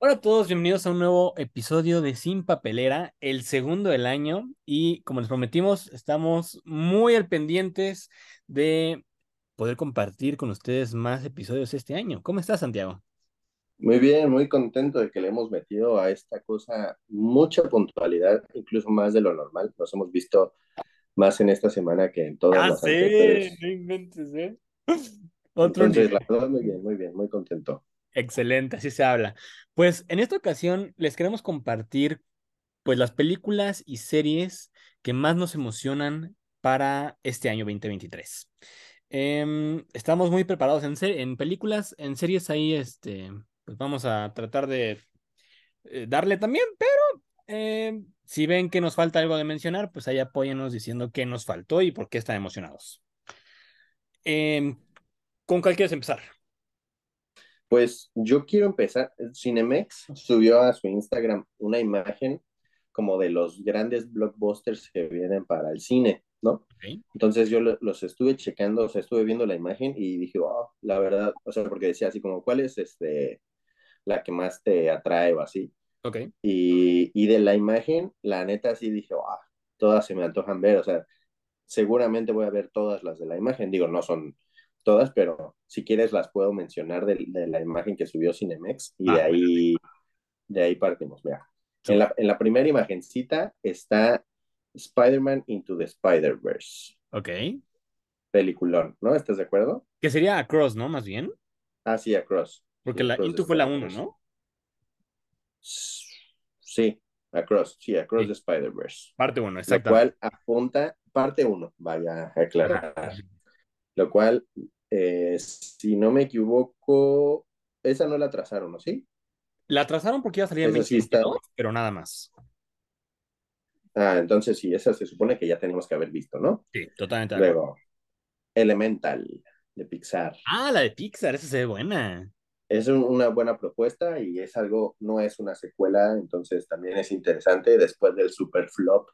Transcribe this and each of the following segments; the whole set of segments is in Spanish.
Hola a todos, bienvenidos a un nuevo episodio de Sin Papelera, el segundo del año. Y como les prometimos, estamos muy al pendientes de poder compartir con ustedes más episodios este año. ¿Cómo estás, Santiago? Muy bien, muy contento de que le hemos metido a esta cosa mucha puntualidad, incluso más de lo normal. Nos hemos visto más en esta semana que en todas Ah, las sí, anteriores. no inventes, ¿eh? Otro Entonces, la nivel. verdad, muy bien, muy bien, muy contento. Excelente, así se habla. Pues en esta ocasión les queremos compartir pues las películas y series que más nos emocionan para este año 2023. Em, estamos muy preparados en, en películas, en series ahí, este, pues vamos a tratar de eh, darle también, pero em, si ven que nos falta algo de mencionar, pues ahí apóyennos diciendo qué nos faltó y por qué están emocionados. Em, ¿con cuál quieres empezar? Pues yo quiero empezar. Cinemex subió a su Instagram una imagen como de los grandes blockbusters que vienen para el cine, ¿no? Entonces yo lo- los estuve checando, o sea, estuve viendo la imagen y dije, wow, la verdad, o sea, porque decía así como, ¿cuál es este, la que más te atrae o así? ok. Y, y de la imagen, la neta sí dije, wow, todas se me antojan ver, o sea, seguramente voy a ver todas las de la imagen, digo, no son todas, pero si quieres las puedo mencionar de, de la imagen que subió Cinemex y de Ah, bueno, ahí, de ahí partimos, vea. En súper. la, en la primera imagencita está Spider-Man Into the Spider-Verse, Ok. peliculón, ¿no? ¿Estás de acuerdo? Que sería Across, ¿no? Más bien. Ah, sí, Across, sí, Porque la Across Into fue la uno, Spider-Verse. ¿no? Sí, Across, sí, Across the Sí. Spider-Verse. Parte uno, lo exactamente. cual apunta, parte uno, vaya a aclarar. Lo cual, eh, si no me equivoco, esa no la trazaron, ¿no? ¿Sí? La trazaron porque iba a salir en Esa sí está. 2022, pero nada más. Ah, entonces sí, esa se supone que ya tenemos que haber visto, ¿no? Sí, totalmente acuerdo. Luego, Elemental de Pixar. Ah, la de Pixar, esa se ve buena. Es un- una buena propuesta y es algo, no es una secuela, entonces también es interesante después del super flop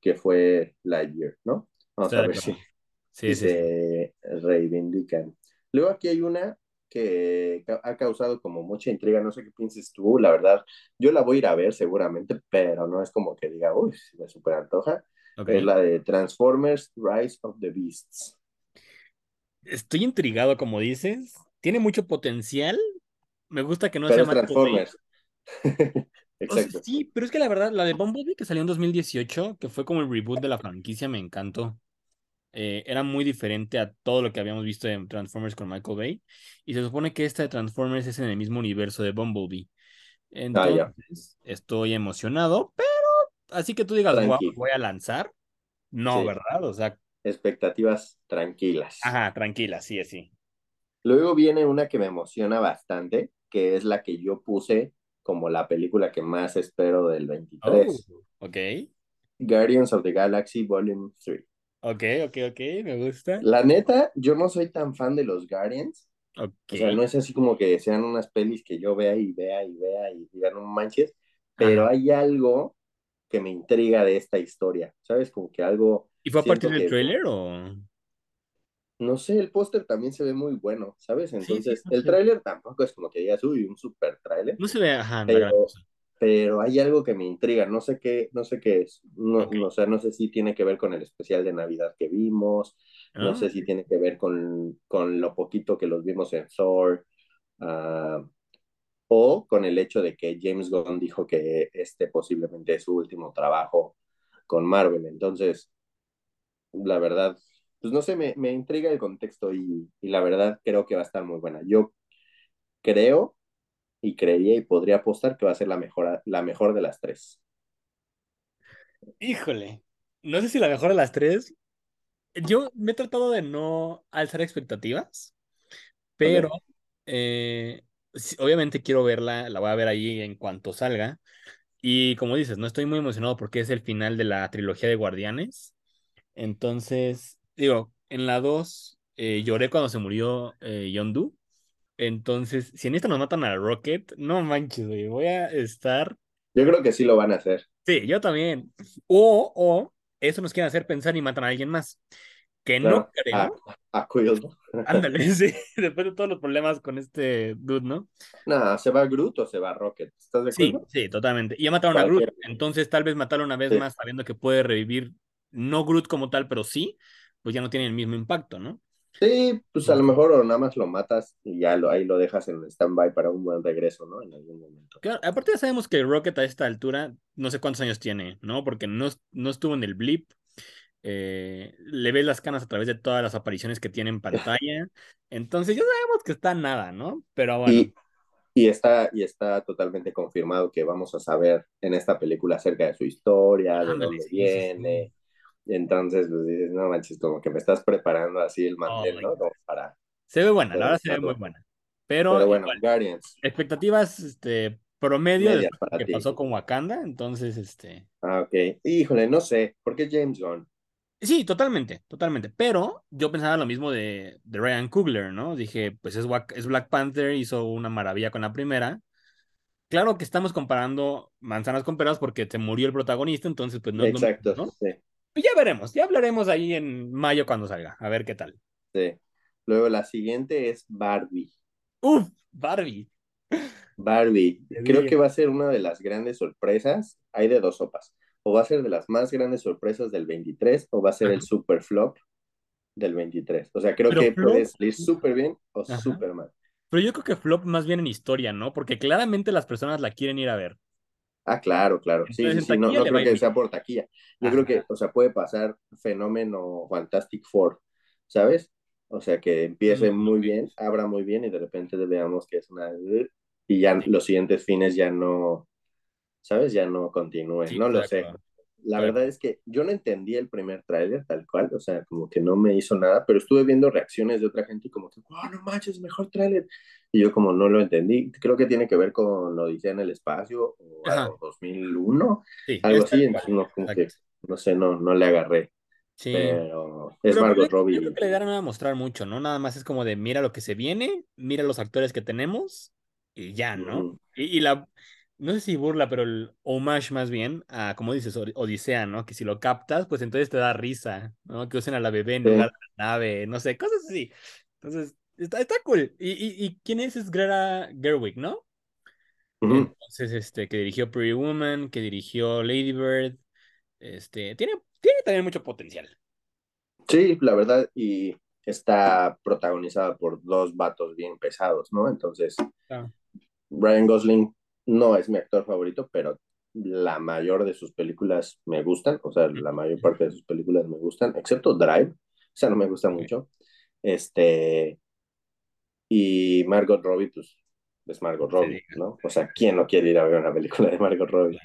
que fue Lightyear, ¿no? Vamos Estoy a ver si, Sí, si sí, se reivindican. Luego aquí hay una que ha causado como mucha intriga, no sé qué pienses tú, la verdad, yo la voy a ir a ver seguramente, pero no es como que diga, uy, me super antoja, Ok. es la de Transformers Rise of the Beasts. Estoy intrigado, como dices. Tiene mucho potencial. Me gusta que no Pero sea Bay. Transformers. O sea, Exacto. sí, pero es que la verdad, la de Bumblebee que salió en 2018, que fue como el reboot de la franquicia, me encantó. Eh, era muy diferente a todo lo que habíamos visto en Transformers con Michael Bay. Y se supone que esta de Transformers es en el mismo universo de Bumblebee. Ah, Entonces, estoy emocionado, pero así que tú digas, wow, voy a lanzar. No, Sí, ¿verdad? O sea, expectativas tranquilas. ajá, tranquila, sí, sí. Luego viene una que me emociona bastante, que es la que yo puse como la película que más espero del Oh, 23. ok, Guardians of the Galaxy Volume 3. Ok, ok, ok, me gusta. La neta, yo no soy tan fan de los Guardians. Ok, O sea, no es así como que sean unas pelis que yo vea y vea y vea y diga, no manches, pero ajá. hay algo que me intriga de esta historia, ¿sabes? Como que algo ¿Y fue a partir del que, tráiler o...? no sé, el póster también se ve muy bueno, ¿sabes? Sí, sí, Entonces, el tráiler tampoco es como que digas, uy, un super tráiler, No se ve, ajá, pero. Pero hay algo que me intriga, no sé qué, no sé qué es, no, no, o sea, no sé si tiene que ver con el especial de Navidad que vimos, no Ah, sé si tiene que ver con, con lo poquito que los vimos en Thor, ah, o con el hecho de que James Gunn dijo que este posiblemente es su último trabajo con Marvel. Entonces, la verdad, pues no sé, me, me intriga el contexto y, y la verdad creo que va a estar muy buena. Yo creo y creería y podría apostar que va a ser la mejor, la mejor de las tres. Híjole, no sé si la mejor de las tres. Yo me he tratado de no alzar expectativas, pero eh, obviamente quiero verla, la voy a ver ahí en cuanto salga. Y como dices, no estoy muy emocionado porque es el final de la trilogía de Guardianes. Entonces, digo, en la 2 eh, lloré cuando se murió eh, Yondu. Entonces, si en esta nos matan a Rocket, no manches, güey, voy a estar. Yo creo que sí lo van a hacer. Sí, yo también. O, o, eso nos quieren hacer pensar y matan a alguien más. que no creo. a, a Quill. Ándale, sí, después de todos los problemas con este dude, ¿no? Nada, ¿se va Groot o se va Rocket? ¿Estás de Sí, acuerdo? sí, totalmente. Y ya mataron a Groot, entonces tal vez matarlo una vez Sí, más sabiendo que puede revivir, no Groot como tal, pero sí, pues ya no tiene el mismo impacto, ¿no? Sí, pues a lo mejor o nada más lo matas y ya lo, ahí lo dejas en stand-by para un buen regreso, ¿no? En algún momento. claro, aparte ya sabemos que Rocket a esta altura, no sé cuántos años tiene, ¿no? Porque no, no estuvo en el blip, eh, le ves las canas a través de todas las apariciones que tiene en pantalla, entonces ya sabemos que está nada, ¿no? Pero bueno, Y, y, está, y está totalmente confirmado que vamos a saber en esta película acerca de su historia, de dónde sí, sí, sí. Y entonces, pues dices, no manches, como que me estás preparando así el mantel, ¿no? Como para se ve buena, la verdad se ve muy buena. Pero Pero bueno, igual, Guardians, expectativas, este, promedio de lo que ti. pasó con Wakanda, entonces, este, Ah, ok. Híjole, no sé, ¿por qué James Gunn? sí, totalmente, totalmente. Pero yo pensaba lo mismo de, de Ryan Coogler, ¿no? Dije, pues es, es Black Panther, hizo una maravilla con la primera. Claro que estamos comparando manzanas con peras porque se murió el protagonista, entonces, pues no es lo mismo, Exacto, ¿no? sí, ya veremos, ya hablaremos ahí en mayo cuando salga, a ver qué tal. sí. Luego la siguiente es Barbie. Uf, Barbie. Barbie, creo que va a ser una de las grandes sorpresas. Hay de dos sopas. O va a ser de las más grandes sorpresas del 23 o va a ser el super flop del 23. O sea, creo Pero que puede Flop, salir súper bien o súper mal. Pero yo creo que Flop más bien en historia, ¿no? Porque claramente las personas la quieren ir a ver. Ah, claro, claro. Sí, Entonces sí, sí. No, creo que sea por taquilla. Yo creo que, o sea, puede pasar fenómeno Fantastic Four, ¿sabes? O sea, que Mm, empiece muy bien, abra muy bien y de repente veamos que es una... Y ya Sí, los siguientes fines ya no, ¿sabes? Ya no continúe, sí, no lo sé. La verdad es que yo no entendí el primer tráiler tal cual, o sea, como que no me hizo nada, pero estuve viendo reacciones de otra gente y como que, wow, no manches, mejor tráiler. Y yo como no lo entendí, creo que tiene que ver con Odisea en el espacio o, Ajá. o 2001, Sí, algo así, entonces no, como que, Exacto. no sé, no, no le agarré, Sí. pero es Pero Margot yo creo Robbie. que no va a mostrar mucho, ¿no? Nada más es como de mira lo que se viene, mira los actores que tenemos y ya, ¿no? Y, y la, no sé si burla, pero el homage más bien a, como dices, Od- Odisea, ¿no? Que si lo captas, pues entonces te da risa, ¿no? Que usen a la bebé en Sí. lugar de la nave, no sé, cosas así. Entonces, está, está cool. ¿Y, y, y quién es? Es Greta Gerwig, ¿no? Entonces, este, que dirigió Pretty Woman, que dirigió Lady Bird, este, tiene, tiene también mucho potencial. Sí, la verdad, y está protagonizada por dos vatos bien pesados, ¿no? Entonces, Ah, Ryan Gosling no es mi actor favorito, pero la mayor de sus películas me gustan, o sea, la mayor parte de sus películas me gustan, excepto Drive, o sea, no me gusta mucho. Este, y Margot Robbie, pues, es Margot Robbie. ¿no? O sea, ¿quién no quiere ir a ver una película de Margot Robbie?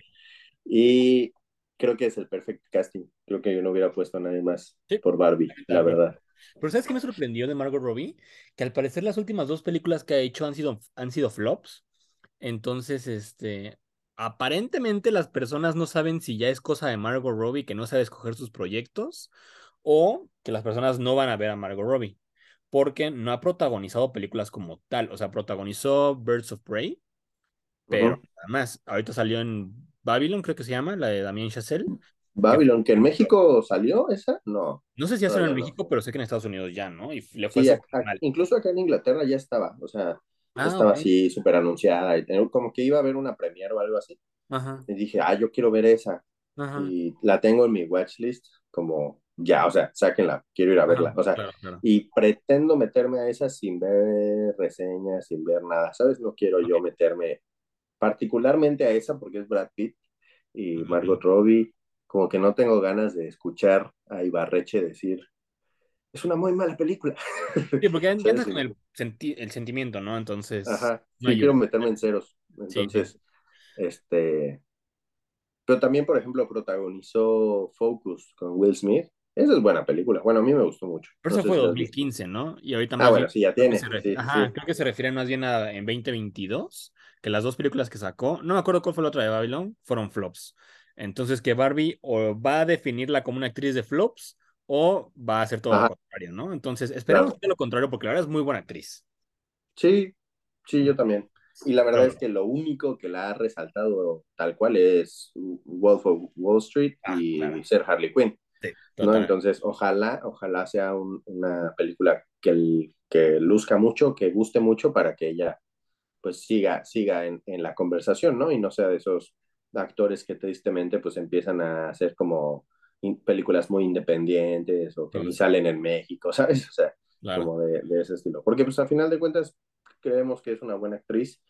Y creo que es el perfect casting. Creo que yo no hubiera puesto a nadie más Sí, por Barbie, la verdad. Pero ¿sabes qué me sorprendió de Margot Robbie? Que al parecer las últimas dos películas que ha hecho han sido, han sido flops. Entonces, este, aparentemente las personas no saben si ya es cosa de Margot Robbie que no sabe escoger sus proyectos o que las personas no van a ver a Margot Robbie porque no ha protagonizado películas como tal. O sea, protagonizó Birds of Prey, pero nada más. Ahorita salió en Babylon, creo que se llama, la de Damien Chazelle, Babylon, que en México salió esa, no, No sé si ya salió en no. México, pero sé que en Estados Unidos ya, ¿no? Y le fue Sí, a- súper a- mal. incluso acá en Inglaterra ya estaba, o sea, Ah, estaba así súper anunciada, y como que iba a haber una premiere o algo así. Ajá, Y dije, ah, yo quiero ver esa. ajá, Y la tengo en mi watchlist, como ya, o sea, sáquenla, quiero ir a verla. O sea, claro, claro. y pretendo meterme a esa sin ver reseñas, sin ver nada, ¿sabes? No quiero yo meterme particularmente a esa porque es Brad Pitt y. Margot Robbie. Como que no tengo ganas de escuchar a Ibarreche decir, es una muy mala película. Sí, porque entras con el, senti- el sentimiento, ¿no? Entonces, Ajá, no sí quiero meterme en ceros. Sí, sí. Entonces, este, pero también, por ejemplo, protagonizó Focus con Will Smith. Esa es buena película. Bueno, a mí me gustó mucho. Pero No eso fue si la has visto. 2015, ¿no? Y ahorita Ah, más bueno, bien, sí, ya creo que se tiene. refiere, Sí, sí, ajá, sí. creo que se refiere más bien a en 2022, que las dos películas que sacó, no me acuerdo cuál fue la otra de Babylon, fueron flops. Entonces, que Barbie o va a definirla como una actriz de flops o va a hacer todo lo contrario, ¿no? Entonces, esperemos claro. que lo contrario, porque la verdad es muy buena actriz. Sí, sí, yo también. Y la verdad es bueno, que lo único que la ha resaltado tal cual es Wolf of Wall Street ah, claro. y ser Harley Quinn. Sí, ¿no? Entonces, ojalá, ojalá sea un, una película que, el, que luzca mucho, que guste mucho para que ella pues siga, siga en, en, la conversación, ¿no? Y no sea de esos actores que tristemente pues empiezan a hacer como películas muy independientes o que Sí, salen en México, ¿sabes? O sea, claro. como de, de ese estilo. Porque pues al final de cuentas creemos que es una buena actriz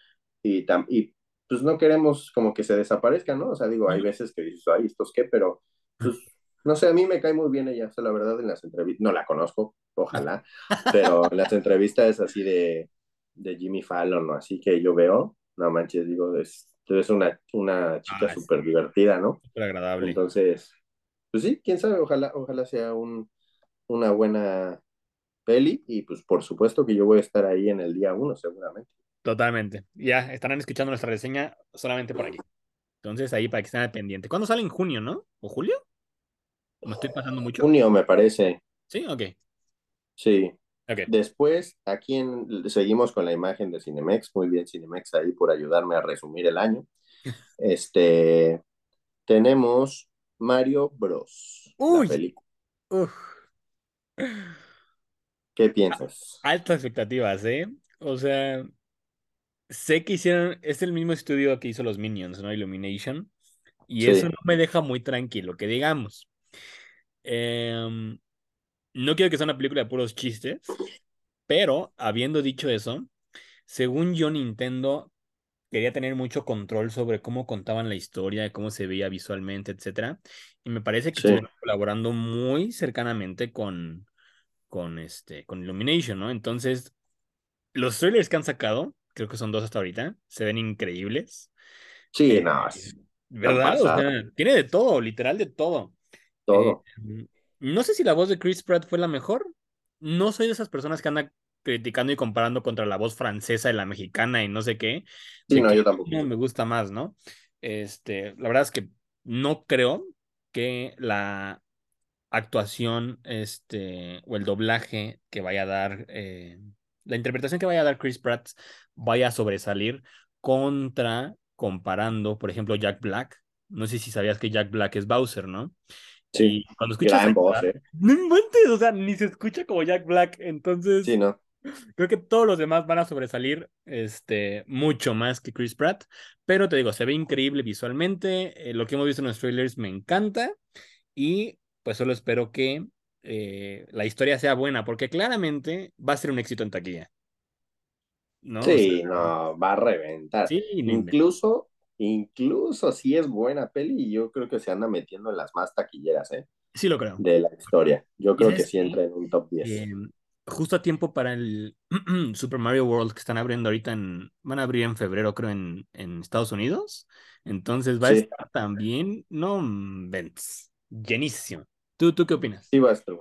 y, tam y pues no queremos como que se desaparezca, ¿no? O sea, digo, hay veces que dices, ay, ¿estos qué? Pero pues no sé, a mí me cae muy bien ella, o sea, la verdad en las entrevistas, no la conozco, ojalá, pero en las entrevistas así de, de Jimmy Fallon o así que yo veo, no manches, digo, es, es una, una chica Ah, súper sí, divertida, ¿no? súper agradable. Entonces, pues sí, quién sabe, ojalá, ojalá sea un, una buena peli y pues por supuesto que yo voy a estar ahí en el día uno seguramente. Totalmente. Ya estarán escuchando nuestra reseña solamente por aquí. Entonces, ahí para que estén al pendiente. ¿Cuándo sale en junio, no? ¿O julio? ¿Me estoy pasando mucho? Junio me parece, Sí, ok. sí. Ok. Después, aquí en, seguimos con la imagen de Cinemex, muy bien Cinemex ahí por ayudarme a resumir el año. Este, tenemos Mario Bros, la Uy, película. uf. ¿Qué piensas? Altas expectativas, ¿eh? O sea, sé que hicieron, es el mismo estudio que hizo los Minions, ¿no? Illumination. Y eso no me deja muy tranquilo, que digamos. Em, no quiero que sea una película de puros chistes, pero habiendo dicho eso, según yo, Nintendo quería tener mucho control sobre cómo contaban la historia, cómo se veía visualmente, etcétera. Y me parece que sí, estuvieron colaborando muy cercanamente con, con, este, con Illumination, ¿no? Entonces, los trailers que han sacado, creo que son dos hasta ahorita, se ven increíbles. sí, Eh, no, ¿verdad? O sea, pasados, tiene de todo, literal de todo. Eh, todo. no sé si la voz de Chris Pratt fue la mejor. No soy de esas personas que andan criticando y comparando contra la voz francesa y la mexicana y no sé qué, Sí, de no, yo tampoco. no me gusta más, ¿no? Este, la verdad es que no creo que la actuación, este, o el doblaje que vaya a dar, eh, la interpretación que vaya a dar Chris Pratt vaya a sobresalir contra, comparando, por ejemplo, Jack Black. No sé si sabías que Jack Black es Bowser, ¿no? Sí, cuando escuchas gran voz, ¿eh? no inventes, o sea, ni se escucha como Jack Black. Sí, Entonces, no. creo que todos los demás van a sobresalir este, mucho más que Chris Pratt. Pero te digo, se ve increíble visualmente. eh, lo que hemos visto en los trailers me encanta. Y pues solo espero que eh, la historia sea buena, porque claramente va a ser un éxito en taquilla, ¿no? O sea, Sí, no, va a reventar. sí. Incluso, incluso si es buena peli, y yo creo que se anda metiendo en las más taquilleras, ¿eh? Sí lo creo. De la historia. Yo ¿Y creo que sí entra en un top Eh, 10. justo a tiempo para el Super Mario World que están abriendo ahorita en, van a abrir en febrero, creo, en, en Estados Unidos. Entonces va a estar también, no, inventes, llenísimo. ¿Tú, tú qué opinas? sí va a estar.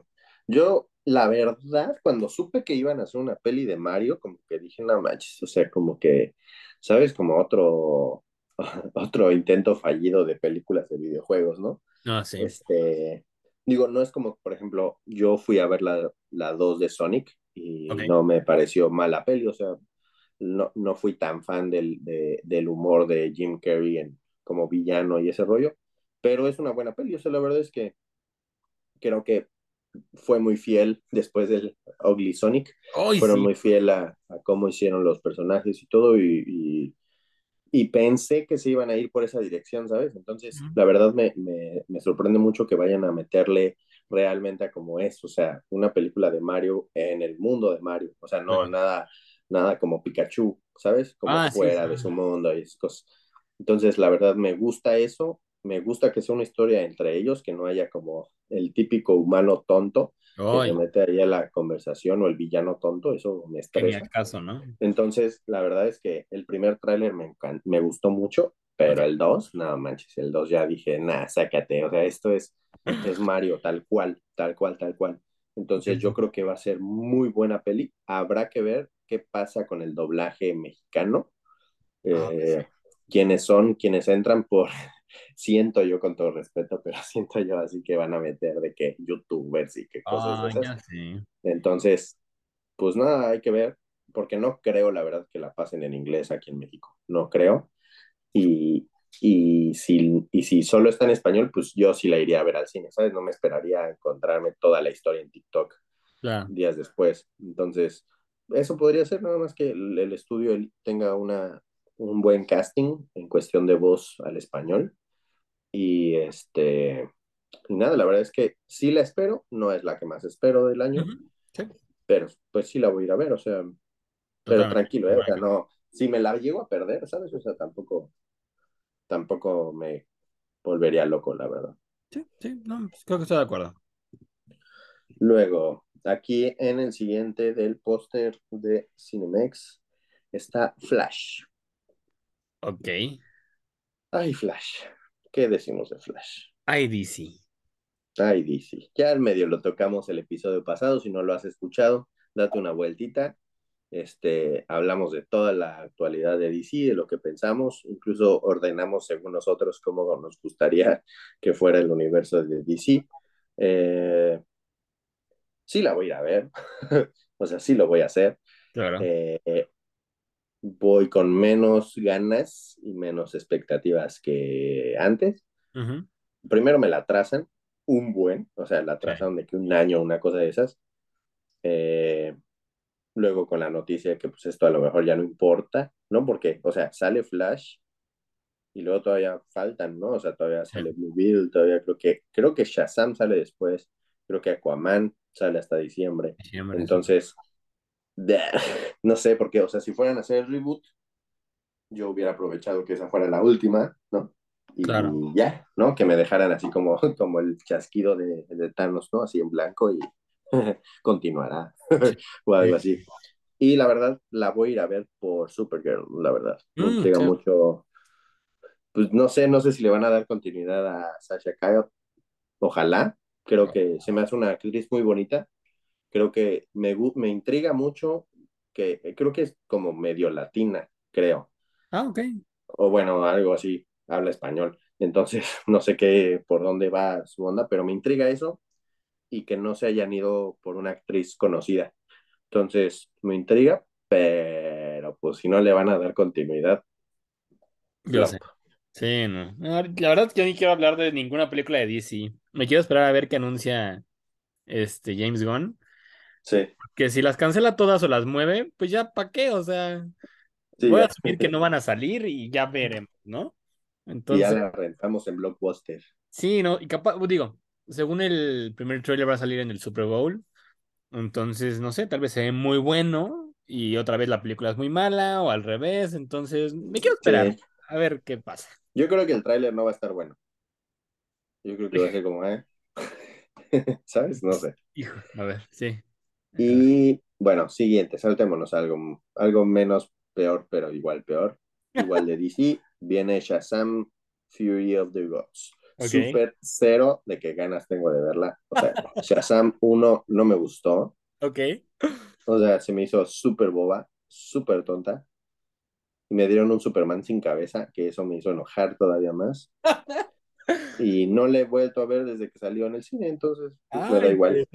Yo, la verdad, cuando supe que iban a hacer una peli de Mario, como que dije, no manches, o sea, como que, ¿sabes? Como otro, otro intento fallido de películas de videojuegos, ¿no? No, sí. Este, digo, no es como, por ejemplo, yo fui a ver la, la 2 de Sonic y no me pareció mala peli, o sea, no, no fui tan fan del, de, del humor de Jim Carrey en, como villano y ese rollo, pero es una buena peli, o sea, la verdad es que creo que fue muy fiel después del Ugly Sonic, ¡Ay, fueron sí! muy fiel a, a cómo hicieron los personajes y todo, y, y, y, pensé que se iban a ir por esa dirección, ¿sabes? Entonces, la verdad me, me, me sorprende mucho que vayan a meterle realmente a como es, o sea, una película de Mario en el mundo de Mario, o sea, no nada, nada como Pikachu, ¿sabes? Como Ah, sí, fuera de sí. su mundo y esas cosas. Entonces, la verdad me gusta eso, me gusta que sea una historia entre ellos, que no haya como el típico humano tonto que se mete ahí a la conversación o el villano tonto, eso me estresa. caso, ¿no? Entonces, la verdad es que el primer tráiler me, me gustó mucho, pero el 2 no manches, el 2 ya dije, nah, sácate, o sea, esto es, es Mario, tal cual, tal cual, tal cual. Entonces, yo creo que va a ser muy buena peli. Habrá que ver qué pasa con el doblaje mexicano, Ah, pues sí. eh, quiénes son, quienes entran por, siento yo con todo respeto, pero siento yo así que van a meter de que youtubers y qué cosas de Ah, esas. sé. Entonces, pues nada, hay que ver, porque no creo, la verdad, que la pasen en inglés aquí en México. No creo. Y, Y si, y si solo está en español, pues yo sí la iría a ver al cine, ¿sabes? No me esperaría encontrarme toda la historia en TikTok Claro. días después. Entonces, eso podría ser nada más que el, el estudio tenga una, un buen casting en cuestión de voz al español. Y este, y nada, la verdad es que sí la espero, no es la que más espero del año, Sí, pero pues sí la voy a ir a ver, o sea, pero totalmente. tranquilo, ¿eh? O sea, no, si me la llego a perder, ¿sabes? O sea, tampoco, tampoco me volvería loco, la verdad. Sí, sí, no, pues creo que estoy de acuerdo. Luego, aquí en el siguiente del póster de Cinemex está Flash. Ok. Ay, Flash. ¿Qué decimos de Flash? IDC. Ay, DC. Ya al medio lo tocamos el episodio pasado. Si no lo has escuchado, date una vueltita. Este, hablamos de toda la actualidad de DC, de lo que pensamos, incluso ordenamos según nosotros cómo nos gustaría que fuera el universo de DC. Eh, sí la voy a ir a ver, o sea, sí lo voy a hacer. Claro. Eh, voy con menos ganas y menos expectativas que antes. Primero me la trazan, un buen, o sea, la Sí. trazaron de que un año, una cosa de esas. Eh, luego con la noticia de que pues esto a lo mejor ya no importa, ¿no? Porque, o sea, sale Flash y luego todavía faltan, ¿no? O sea, todavía Sí. sale Blue Beetle, todavía creo que, creo que Shazam sale después, creo que Aquaman sale hasta diciembre. Diciembre, sí. No sé, porque, o sea, si fueran a hacer el reboot, yo hubiera aprovechado que esa fuera la última, ¿no? Y Claro. ya, ¿no? Que me dejaran así como, como el chasquido de, de Thanos, ¿no? Así en blanco y continuará o algo así. Y la verdad, la voy a ir a ver por Supergirl, la verdad. Mm, sí. mucho. Pues no sé, no sé si le van a dar continuidad a Sasha Kyle. Ojalá. Creo que se me hace una actriz muy bonita. Creo que me, me intriga mucho que creo que es como medio latina, creo. Ah, ok. O bueno, algo así, habla español. Entonces, no sé qué, por dónde va su onda, pero me intriga eso y que no se hayan ido por una actriz conocida. Entonces, me intriga, pero pues si no le van a dar continuidad, Yo sé. Sí, no. No, La verdad es que yo ni quiero hablar de ninguna película de DC. Me quiero esperar a ver qué anuncia este James Gunn. Sí, Que si las cancela todas o las mueve, pues ya para qué, o sea, sí, voy a asumir que no van a salir y ya veremos, ¿no? Y ya Entonces, la rentamos en Blockbuster. sí, no, y capaz, digo, según el primer trailer va a salir en el Super Bowl, entonces, no sé, tal vez se ve muy bueno y otra vez la película es muy mala o al revés, entonces me quiero esperar Sí, a ver qué pasa. yo creo que el tráiler no va a estar bueno. Yo creo que va a ser como, ¿eh? ¿Sabes? No sé. Hijo, a ver, sí. Y bueno, siguiente, saltémonos a algo, algo menos peor, pero igual peor. Igual de DC, viene Shazam Fury of the Gods. Ok. Súper cero de que ganas tengo de verla. O sea, Shazam 1 no me gustó. Ok. O sea, se me hizo súper boba, súper tonta. Y me dieron un Superman sin cabeza, que eso me hizo enojar todavía más. Y no le he vuelto a ver desde que salió en el cine, entonces pues, me Ah, da igual.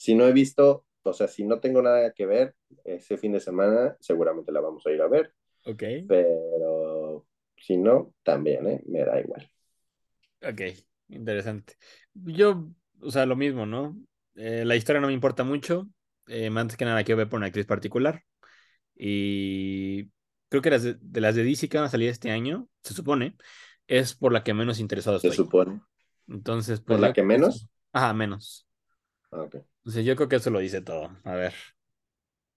Si no he visto, o sea, si no tengo nada que ver ese fin de semana, seguramente la vamos a ir a ver. Ok, Pero si no, también, ¿eh? Me da igual. ok, interesante. Yo, o sea, lo mismo, ¿no? Eh, la historia no me importa mucho. eh, más que nada quiero ver por una actriz particular. Y creo que las de, de las de DC que van a salir este año, se supone, es por la que menos interesado Se estoy. supone. Entonces, ¿Por pues la yo que menos? Ajá, menos. Ah, Yo creo que eso lo dice todo. A ver.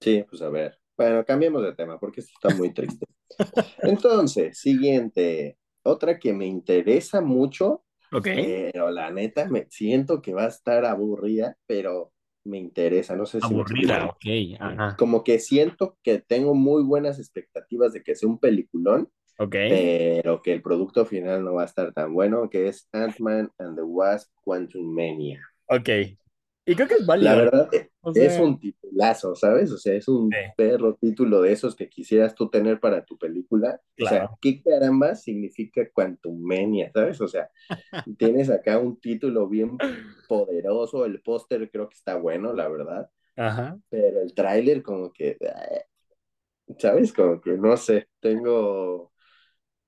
Sí, pues a ver. Bueno, cambiemos de tema porque esto está muy triste. Entonces, siguiente. Otra que me interesa mucho, Ok. pero la neta me siento que va a estar aburrida, pero me interesa. No sé si Aburrida, ok. Ajá. Como que siento que tengo muy buenas expectativas de que sea un peliculón, Ok. pero que el producto final no va a estar tan bueno, que es Ant-Man and the Wasp Quantum Mania. Ok. Y creo que es válido. La verdad, es un titulazo, ¿sabes? O sea, es un Sí. perro título de esos que quisieras tú tener para tu película. O sea, Claro. ¿qué caramba significa Quantum Mania, ¿sabes? O sea, tienes acá un título bien poderoso, el póster creo que está bueno, la verdad, Ajá. pero el tráiler como que, ¿sabes? Como que no sé, tengo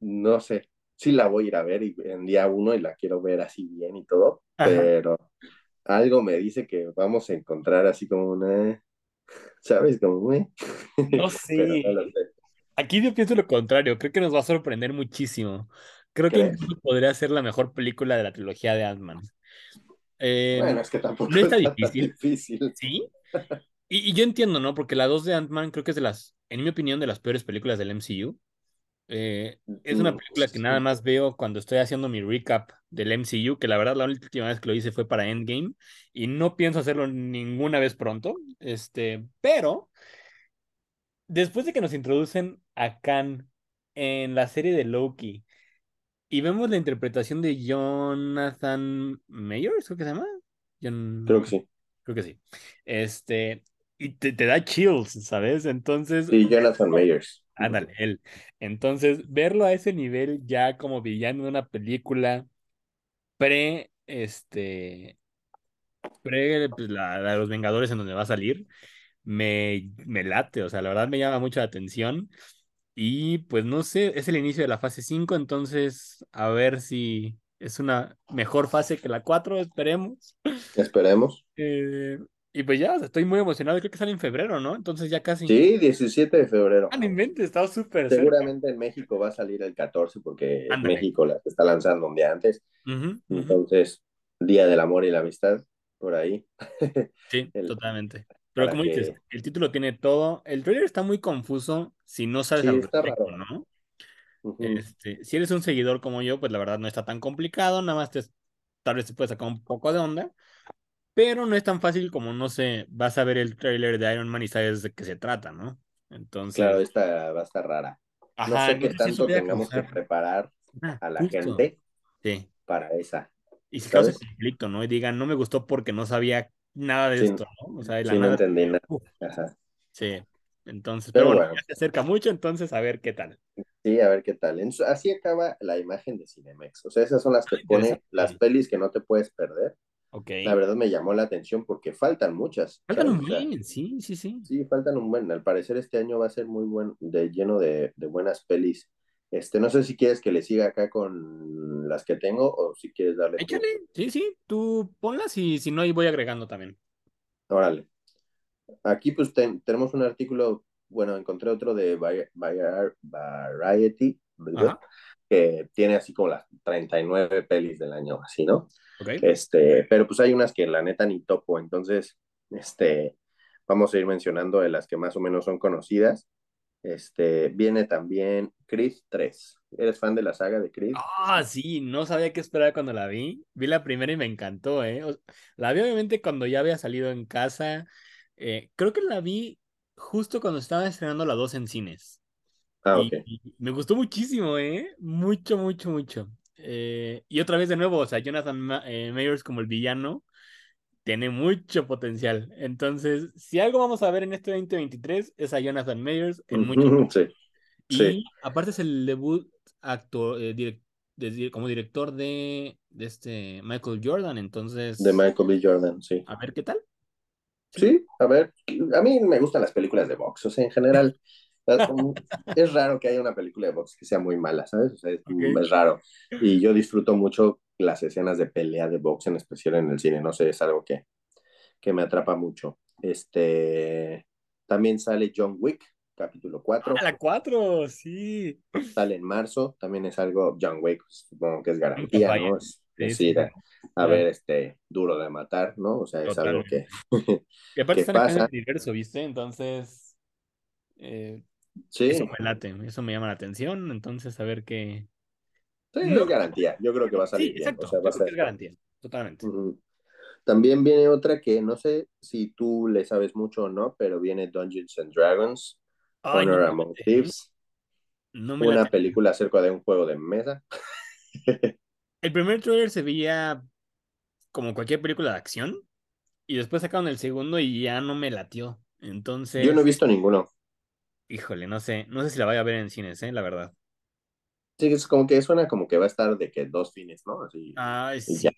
no sé, sí la voy a ir a ver y en día uno y la quiero ver así bien y todo, Ajá. pero algo me dice que vamos a encontrar así como una, ¿sabes? Como, una... No no lo sé. Aquí yo pienso lo contrario. Creo que nos va a sorprender muchísimo. Creo que podría ser la mejor película de la trilogía de Ant-Man. Eh, Bueno, es que no tampoco está está tan difícil, difícil. ¿sí? Y, y yo entiendo, ¿no? Porque la 2 de Ant-Man creo que es de las, en mi opinión, de las peores películas del MCU. Eh, es una Mm, película que nada sí, más veo cuando estoy haciendo mi recap del MCU, que la verdad la última vez que lo hice fue para Endgame y no pienso hacerlo ninguna vez pronto. Este, pero después de que nos introducen a Khan en la serie de Loki y vemos la interpretación de Jonathan Mayers, creo que se llama. creo que sí. Creo que sí. Este, y te, te da chills, ¿sabes? Entonces, Sí, Jonathan Mayers. Ándale, él. Entonces, verlo a ese nivel ya como villano de una película pre, este, pre, pues, la, la de los Vengadores en donde va a salir, me, me late, o sea, la verdad me llama mucho la atención. Y pues no sé, es el inicio de la fase 5 entonces a ver si es una mejor fase que la 4 esperemos. Esperemos. Eh, y pues ya, estoy muy emocionado, creo que sale en febrero, ¿no? Entonces ya casi. Sí, 17 de febrero. Ah, inventes, está súper cerca. Seguramente en México va a salir el 14 porque Ándale. México la está lanzando un día antes. Ujú, ujú. Entonces, Día del Amor y la Amistad, por ahí. Sí, El- totalmente. Pero como dices, que... el título tiene todo. El trailer está muy confuso si no sabes Sí, al está respecto, raro. ¿no? Ujú. Este, si eres un seguidor como yo, pues la verdad no está tan complicado, nada más te, tal vez te puede sacar un poco de onda, pero no es tan fácil como, no sé, vas a ver el trailer de Iron Man y sabes de qué se trata, ¿no? Claro, Entonces, esta va a estar rara. No ajá, sé qué tanto tengamos que preparar Ah, a la justo. gente Sí. para esa, Y si causa conflicto, ¿no? Y digan, no me gustó porque no sabía nada de Sí, esto, ¿no? O sea, de la sí, no nada. entendí nada. Ajá. sí. Entonces, pero Pero bueno, bueno, ya se acerca mucho, entonces a ver qué tal. sí, a ver qué tal. Así acaba la imagen de Cinemex. O sea, esas son las que pone las pelis que no te puedes perder. Ok. La verdad me llamó la atención porque faltan muchas, Faltan ¿sabes? un buen, sí, sí, sí. sí, faltan un buen. Al parecer este año va a ser muy buen, de, lleno de, de buenas pelis. Este, no sé si quieres que le siga acá con las que tengo o si quieres darle tú. Échale, sí, sí, tú ponlas y si no, ahí voy agregando también. Órale. Aquí pues ten- tenemos un artículo, bueno, encontré otro de Vari- Vari- Variety, que tiene así como las 39 pelis del año, así, ¿no? Este, pero pues hay unas que la neta ni topo, entonces, este, vamos a ir mencionando de las que más o menos son conocidas. Este, viene también Creed 3. ¿Eres fan de la saga de Creed? Ah, sí, no sabía qué esperar cuando la vi. Vi la primera y me encantó, ¿eh? O- La vi obviamente cuando ya había salido en casa. Eh, creo que la vi justo cuando estaba estrenando la 2 en cines. Ah, Y, ok. y me gustó muchísimo, ¿eh? Mucho, mucho, mucho. Eh, y otra vez de nuevo, o sea, Jonathan Ma- eh, Mayers como el villano tiene mucho potencial. Entonces, si algo vamos a ver en este 2023 es a Jonathan Mayers en mucho. Ujú, Sí, sí, Y aparte es el debut actor, eh, de- de- como director de, de este Michael Jordan. de Entonces, Michael B. Jordan, sí. a ver qué tal. Sí. Sí, a ver, a mí me gustan las películas de box, o sea, en general, es raro que haya una película de box que sea muy mala, ¿sabes? O sea, es, Ok. es raro. Y yo disfruto mucho las escenas de pelea de box, en especial en el cine, no sé, es algo que, que me atrapa mucho. Este, también sale John Wick, capítulo Ah, 4, la 4, sí. sale en marzo, también es algo, John Wick, supongo que es garantía. ¿no? Es, Sí, a, a ver este duro de matar, ¿no? O sea, es algo que. Y aparte que están acá en el pasa. universo, ¿viste? Entonces, eh, eso Sí, me late, eso me llama la atención. Entonces, a ver qué. sí, No, es garantía. Yo creo que va a sí, salir bien. O exacto. sea, va a ser. es garantía. Totalmente. También viene otra que no sé si tú le sabes mucho o no, pero viene Dungeons and Dragons, Ay, no Honor Among. Thieves, No me una late. película acerca de un juego de mesa. El primer trailer se veía como cualquier película de acción. Y después sacaron el segundo y ya no me latió. Yo no he Entonces, visto ninguno. Híjole, no sé, no sé si la vaya a ver en cines, ¿eh? La verdad. Sí, es como que suena como que va a estar de que dos fines, ¿no? Así Ay, y sí.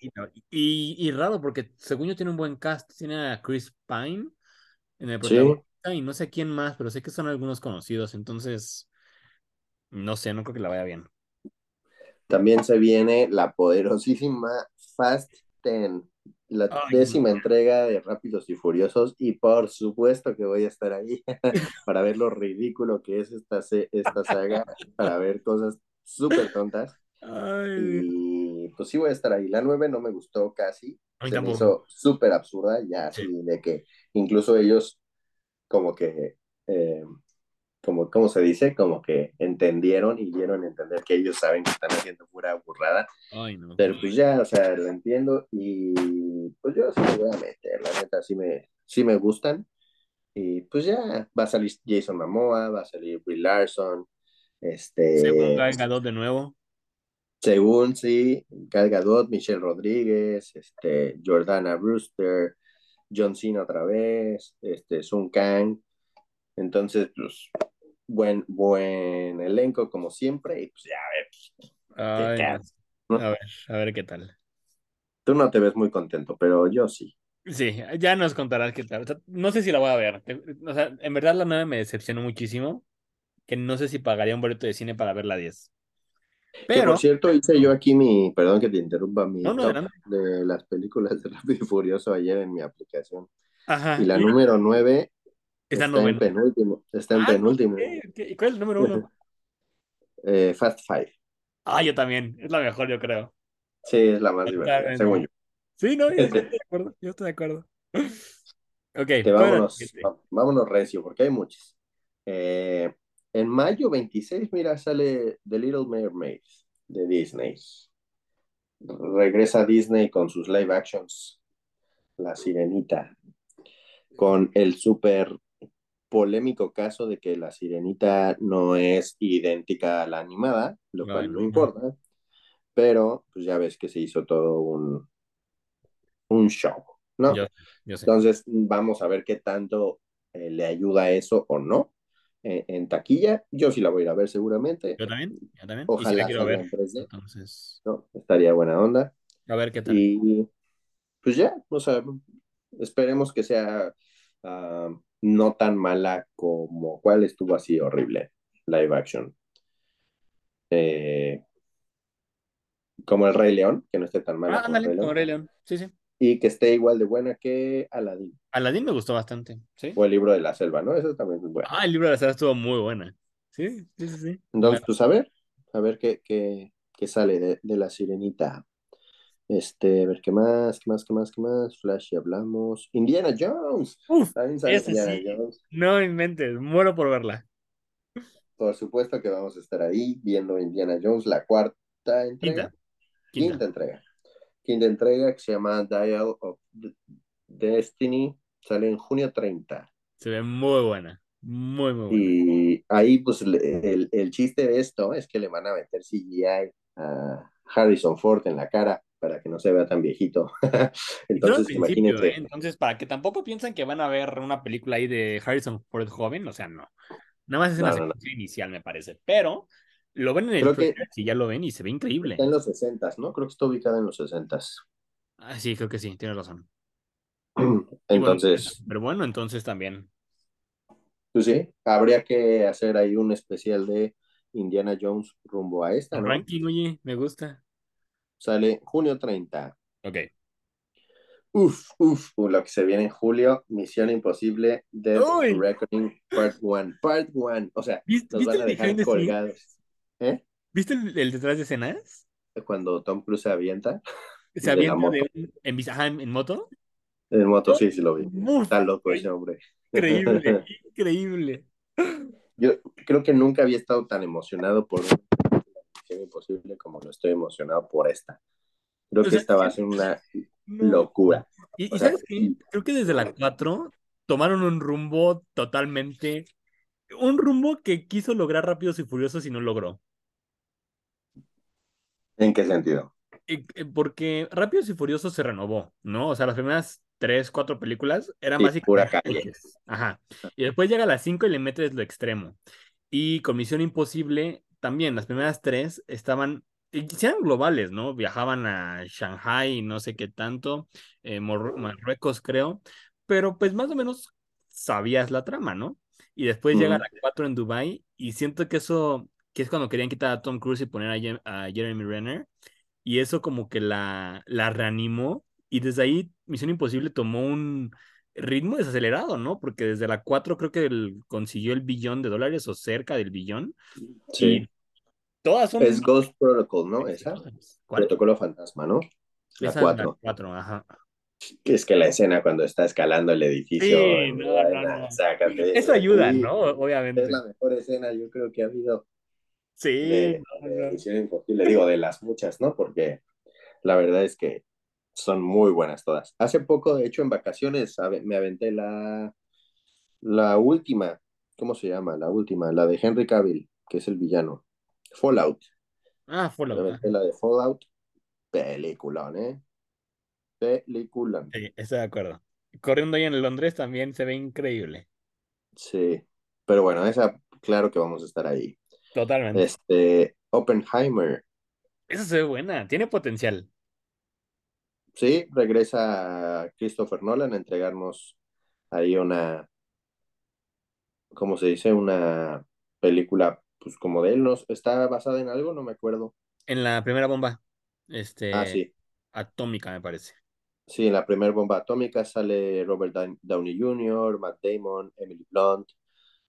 Y, y raro, porque según yo tiene un buen cast. Tiene a Chris Pine en el Sí, protagonista y no sé quién más, pero sé que son algunos conocidos. Entonces, no sé, no creo que la vaya bien. También se viene la poderosísima Fast 10, la Ay, décima no. entrega de Rápidos y Furiosos, y por supuesto que voy a estar ahí para ver lo ridículo que es esta, esta saga, para ver cosas súper tontas. Ay, Y pues sí voy a estar ahí. La 9 no me gustó casi, se me hizo súper absurda, ya Sí. así de que incluso ellos como que, eh, como, ¿cómo se dice? Como que entendieron y dieron a entender que ellos saben que están haciendo pura burrada. Ay, no. Pero pues ya, o sea, lo entiendo y pues yo sí me voy a meter, la neta, sí me, sí me gustan. Y pues ya, va a salir Jason Momoa, va a salir Brie Larson, este, Según Gal Gadot de nuevo. según sí, Gal Gadot, Michelle Rodríguez, este, Jordana Brewster, John Cena otra vez, este, Sun Kang. Entonces, pues, buen, buen elenco como siempre y pues ya, a ver, Ay, no. A ver, a ver qué tal. Tú no te ves muy contento, pero yo sí. Sí, ya nos contarás qué tal. O sea, no sé si la voy a ver. O sea, en verdad la 9 me decepcionó muchísimo. Que no sé si pagaría un boleto de cine para ver la 10. Que Pero, por cierto, hice yo aquí mi, perdón que te interrumpa, mi no, no, top de las películas de Rápido y Furioso ayer en mi aplicación. Ajá. Y la número 9 está está en penúltimo. Está en Ah, penúltimo. ¿Y cuál es el número uno? Eh, Fast Five. Ah, yo también. Es la mejor, yo creo. Sí, es la más divertida, según yo. Sí, no, yo estoy de acuerdo. Yo estoy de acuerdo. Ok, Que ¿cuál era la vámonos, vámonos recio, porque hay muchas. Eh, en mayo 26, mira, sale The Little Mermaid de Disney. Regresa Disney con sus live actions, La Sirenita, con el súper polémico caso de que La Sirenita no es idéntica a la animada, lo cual no no. importa, pero pues ya ves que se hizo todo un, un show, ¿no? Yo, yo sé. Entonces, vamos a ver qué tanto eh, le ayuda eso o no. Eh, en taquilla, yo sí la voy a ir a ver seguramente. Yo también, yo también. Y sí la Ojalá quiero ver. en 3D, Entonces, ¿no? Estaría buena onda. a ver qué tal. Y pues ya, o sea, esperemos que sea ah, no tan mala como cuál estuvo así horrible, live action. Eh, como el Rey León, que no esté tan mala Ah, como el Rey con León. Rey León. Sí, sí. Y que esté igual de buena que Aladdin Aladdin me gustó bastante. Sí. o el libro de la selva, ¿no? Eso también es bueno. Ah, el libro de la selva estuvo muy buena. Sí, sí, sí, sí. Entonces, La- pues a ver, a ver qué, qué, qué sale de, de la sirenita. Este, a ver qué más, qué más, qué más, qué más. Flash, ya hablamos. Indiana Jones. Uf, También Indiana sí. Jones. No inventes, muero por verla. Por supuesto que vamos a estar ahí viendo Indiana Jones, la cuarta entrega. Quinta, Quinta, quinta. entrega. Quinta entrega que se llama Dial of Destiny. Sale en junio 30. Se ve muy buena. Muy, muy buena. Y ahí, pues, el, el chiste de esto es que le van a meter CGI a Harrison Ford en la cara para que no se vea tan viejito. Entonces, imagínate. ¿eh? Entonces, para que tampoco piensen que van a ver una película ahí de Harrison Ford joven, o sea, no. Nada más es una No, no, no. secuencia inicial, me parece. Pero lo ven en el Creo que si ya lo ven y se ve increíble. está en los 60, ¿no? Creo que está ubicada en los 60. Ah, sí, creo que sí, tienes razón. Bueno, Entonces, pero bueno, entonces también. pues sí, habría que hacer ahí un especial de Indiana Jones rumbo a esta, ¿no? ranking, oye, me gusta. Sale junio 30. Ok. Uf, uf, uh, lo que se viene en julio, Misión Imposible, Death Uy. Reckoning Part 1. Part 1. O sea, ¿Viste, nos van a dejar colgados. ¿Eh? ¿Viste el, el detrás de escenas? Cuando Tom Cruise se avienta Se de avienta de un, en, en, en moto. En moto, sí, sí lo vi. Uf, Está loco ese hombre. increíble, increíble. Yo creo que nunca había estado tan emocionado por Imposible como lo estoy emocionado por esta. Creo O que sea, esta va a ser una locura. Y, O y sea, ¿sabes qué? Creo que desde la 4 tomaron un rumbo totalmente. Un rumbo que quiso lograr Rápidos y Furiosos y no logró. ¿En qué sentido? Eh, Porque Rápidos y Furiosos se renovó, ¿no? O sea, las primeras 3, 4 películas eran Sí, básicamente pura calle. Ajá. Y después llega la 5 y le metes lo extremo. Y con Misión Imposible también, las primeras tres estaban, sí eran globales, ¿no? Viajaban a Shanghai no sé qué tanto, eh, Marruecos creo, pero pues más o menos sabías la trama, ¿no? Y después llega Ujú. la 4 en Dubai y siento que eso que es cuando querían quitar a Tom Cruise y poner a, Jem- a Jeremy Renner, y eso como que la, la reanimó, y desde ahí Misión Imposible tomó un ritmo desacelerado, ¿no? Porque desde la 4 creo que el- consiguió el billón de dólares o cerca del billón, Sí. y todas son Es Ghost Protocol, ¿no? Esa. ¿Cuál? Protocolo Fantasma, ¿no? La Esa es la 4. 4, ajá. Que es que la escena cuando está escalando el edificio. Sí, no, la no, no. sácate, Eso ayuda, ¿no? Obviamente. Es la mejor escena, yo creo que ha habido Sí, de, de no. Misión Imposible. Digo, de las muchas, ¿no? Porque la verdad es que son muy buenas todas. Hace poco, de hecho, en vacaciones me aventé la, la última. ¿Cómo se llama? La última, la de Henry Cavill, que es el villano. Fallout. Ah, Me Fallout. aventé ajá. la de Fallout. Peliculón, ¿eh? Peliculón. Sí, estoy de acuerdo. Corriendo ahí en Londres también se ve increíble. Sí. Pero bueno, esa, claro que vamos a estar ahí. Totalmente. Este, Oppenheimer. Esa se ve buena, tiene potencial. Sí, regresa Christopher Nolan a entregarnos ahí una, ¿cómo se dice? Una película, pues como de él, ¿no? ¿Está basada en algo? No me acuerdo. En la primera bomba, Ah, este, sí. atómica, me parece. Sí, en la primera bomba atómica sale Robert Down- Downey Jr., Matt Damon, Emily Blunt,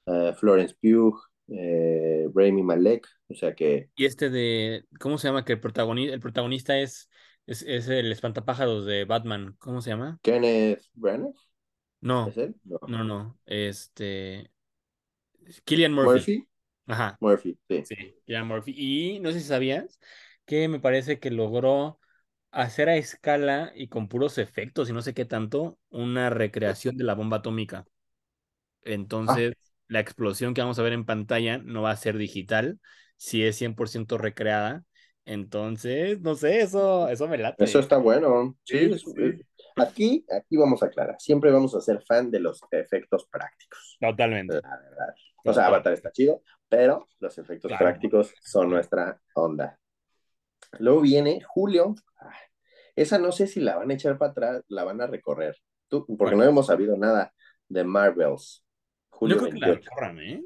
eh, Florence Pugh, eh, Rami Malek, o sea que Y este de, ¿cómo se llama? Que el protagonista, el protagonista es, es, es el espantapájaros de Batman. ¿Cómo se llama? Kenneth Branagh, No, ¿es él? No. no, no. Este, Killian Murphy. Murphy, Ajá, Murphy, sí. sí, Killian Murphy. Y no sé si sabías que me parece que logró hacer a escala y con puros efectos y no sé qué tanto, una recreación de la bomba atómica. Ah, Entonces, la explosión que vamos a ver en pantalla no va a ser digital, si es 100% recreada. Entonces, no sé, eso, eso me eso late. está bueno. Sí, sí. aquí, aquí vamos a aclarar. Siempre vamos a ser fan de los efectos prácticos. Totalmente. La verdad. O sea. Avatar está chido, pero los efectos Claro. prácticos son nuestra onda. Luego viene Julio. Esa no sé si la van a echar para atrás, la van a recorrer. Tú, porque Bueno, no hemos sabido nada de Marvels. Julio creo que la 28. recorran, ¿eh?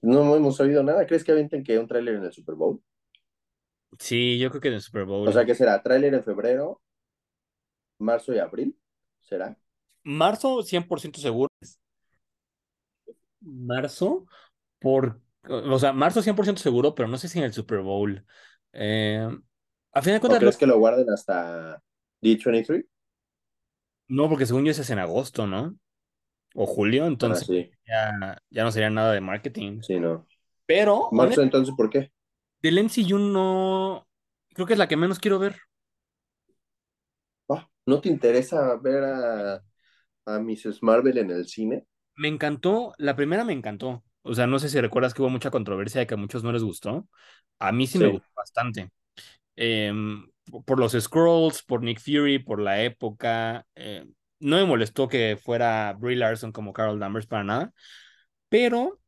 No hemos oído nada. ¿Crees que avienten que un tráiler en el Super Bowl? Sí, yo creo que en el Super O Bowl. sea, que será tráiler en febrero, marzo y abril. ¿Será? Marzo, 100% seguro. Marzo, por, o sea, marzo 100% seguro, pero no sé si en el Super Bowl. Eh, a fin de ¿O cuentas, crees lo- que lo guarden hasta D23? no, porque según yo ese es en agosto, ¿no? O julio, Ah, entonces sí, ya, ya no sería nada de marketing. sí, no. Pero, Marzo, entonces, ¿por qué? Del MCU no, creo que es la que menos quiero ver. Ah, ¿no te interesa ver a, a Mrs. Marvel en el cine? Me encantó, la primera me encantó. O sea, no sé si recuerdas que hubo mucha controversia de que a muchos no les gustó. A mí sí me gustó bastante. Em, por los Scrolls, por Nick Fury, por la época. eh, no me molestó que fuera Brie Larson como Carol Danvers para nada. Pero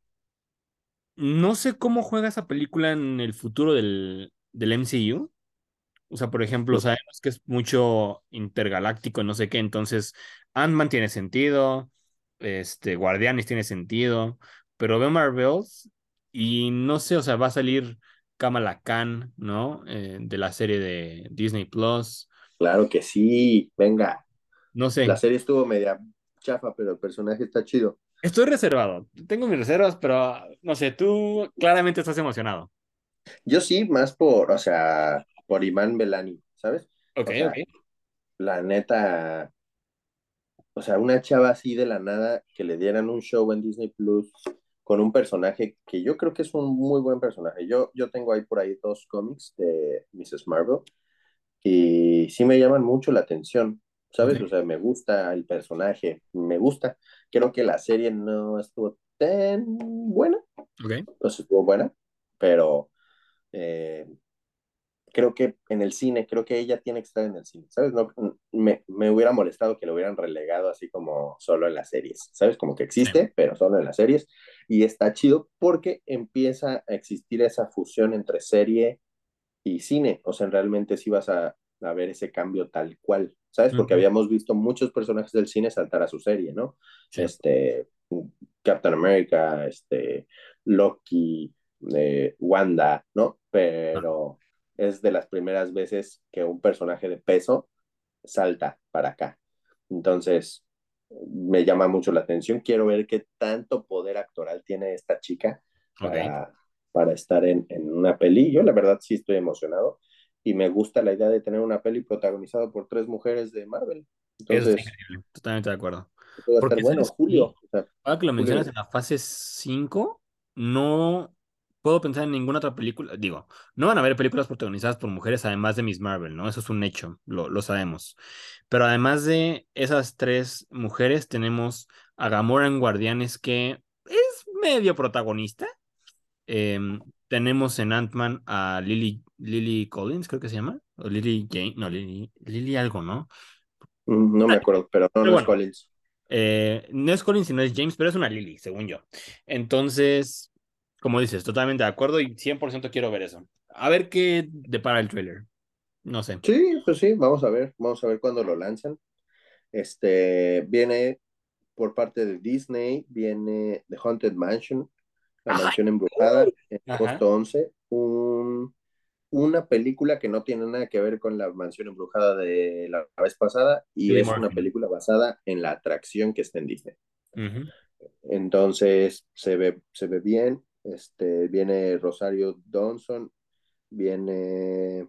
no sé cómo juega esa película en el futuro del, del MCU. O sea, por ejemplo, sabemos que es mucho intergaláctico, no sé qué, entonces Ant-Man tiene sentido, este, Guardianes tiene sentido, pero veo Marvels y no sé, o sea, va a salir Kamala Khan, ¿no? Eh, de la serie de Disney Plus, claro que sí. Venga, no la sé, serie estuvo media chafa, pero el personaje está chido. Estoy reservado, tengo mis reservas, pero no sé, tú claramente estás emocionado. Yo sí, más por, o sea, por Iman Belani, ¿sabes? Ok, O sea, ok. la neta, o sea, una chava así de la nada que le dieran un show en Disney Plus con un personaje que yo creo que es un muy buen personaje. Yo, yo tengo ahí por ahí dos cómics de Mrs. Marvel y sí me llaman mucho la atención, ¿sabes? O sea, me gusta el personaje, me gusta. Creo que la serie no estuvo tan buena, pues estuvo buena, pero eh, creo que en el cine, creo que ella tiene que estar en el cine, ¿sabes? No, me, me hubiera molestado que lo hubieran relegado así como solo en las series, ¿sabes? Como que Sí. existe, pero solo en las series. Y está chido porque empieza a existir esa fusión entre serie y cine. O sea, realmente sí vas a, a ver ese cambio tal cual, ¿sabes? Porque Ujú, habíamos visto muchos personajes del cine saltar a su serie, ¿no? Sí. Este, Captain America, este, Loki, eh, Wanda, ¿no? Pero es de las primeras veces que un personaje de peso salta para acá. Entonces, me llama mucho la atención. Quiero ver qué tanto poder actoral tiene esta chica para, okay. para estar en, en, una peli. Yo la verdad sí estoy emocionado y me gusta la idea de tener una peli protagonizada por tres mujeres de Marvel. Entonces, es increíble, totalmente de acuerdo. Estar bueno, Julio. O sea, ahora que lo mencionas en la fase 5, no puedo pensar en ninguna otra película. Digo, no van a haber películas protagonizadas por mujeres además de Miss Marvel, ¿no? Eso es un hecho, lo, lo sabemos. Pero además de esas tres mujeres, tenemos a Gamora en Guardianes, que es medio protagonista. Eh, tenemos en Ant-Man a Lily, Lily Collins, creo que se llama. O Lily Jane, no, Lily, Lily algo, ¿no? Mm, No me acuerdo, pero no, Pero no bueno. es Collins. Eh, no es Collins, sino es James, pero es una Lily, según yo. Entonces, como dices, totalmente de acuerdo y 100% quiero ver eso. A ver qué depara el trailer. No sé. Sí, pues sí, vamos a ver, vamos a ver cuándo lo lanzan. Este viene por parte de Disney, viene The Haunted Mansion, la Ajá. mansión embrujada, en agosto 11, un, una película que no tiene nada que ver con la mansión embrujada de la vez pasada y es una película basada en la atracción que está en Disney. Entonces se ve, se ve bien. Este, viene Rosario Dawson, viene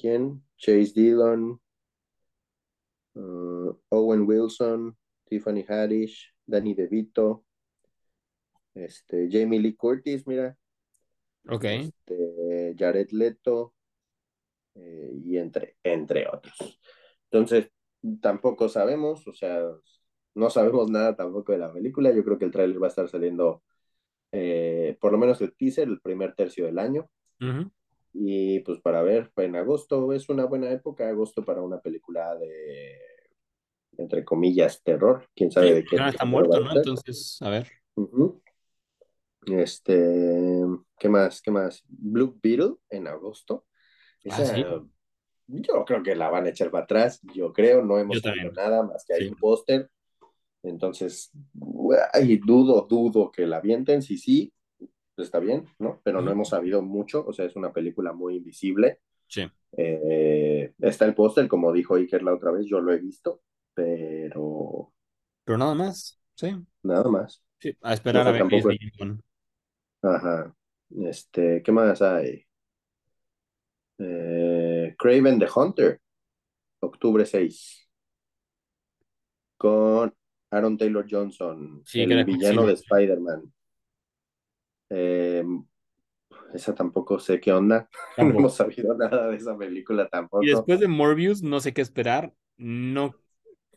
¿quién? Chase Dillon, uh, Owen Wilson, Tiffany Haddish, Danny DeVito, este, Jamie Lee Curtis, mira, Ok. este, Jared Leto, eh, y entre, entre otros. Entonces, tampoco sabemos, o sea, no sabemos nada tampoco de la película. Yo creo que el tráiler va a estar saliendo, eh, por lo menos el teaser, el primer tercio del año. Y pues para ver, en agosto es una buena época, agosto para una película de, entre comillas, terror. Quién sabe Sí, de qué ya está muerto, ¿no? Entonces, a ver. Ujú. Este, ¿qué más? ¿Qué más? Blue Beetle en agosto. Ah, sí. Yo creo que la van a echar para atrás. Yo creo, no hemos sabido también. nada más que hay Sí. un póster. Entonces, ay, dudo, dudo que la avienten. Si sí, está bien, ¿no? Pero no hemos sabido mucho. O sea, es una película muy invisible. Sí. Eh, está el póster, como dijo Iker la otra vez, yo lo he visto, pero Pero nada más. Sí. nada más. Sí. A esperar a ver qué tampoco. Gunn. Ajá. Este, ¿qué más hay? Eh, Craven the Hunter, octubre 6, con Aaron Taylor Johnson, Sí, el villano de. Spider-Man. Eh, esa tampoco sé qué onda. No hemos sabido nada de esa película Y tampoco. después de Morbius, no sé qué esperar. No.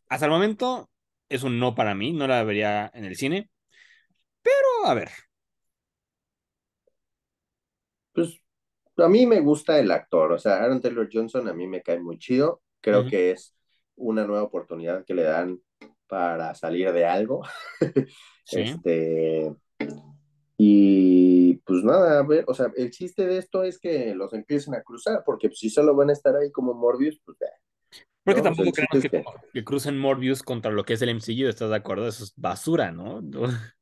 Hasta el momento es un no para mí. No la vería en el cine. Pero a ver. Pues a mí me gusta el actor, o sea, Aaron Taylor Johnson a mí me cae muy chido. Creo que es una nueva oportunidad que le dan para salir de algo. Sí. Este, y pues nada, a ver, o sea, el chiste de esto es que los empiecen a cruzar, porque si solo van a estar ahí como Morbius, pues ya, Porque ¿no? O sea, tampoco que, que que crucen Morbius contra lo que es el MCU, ¿estás de acuerdo? Eso es basura, ¿no?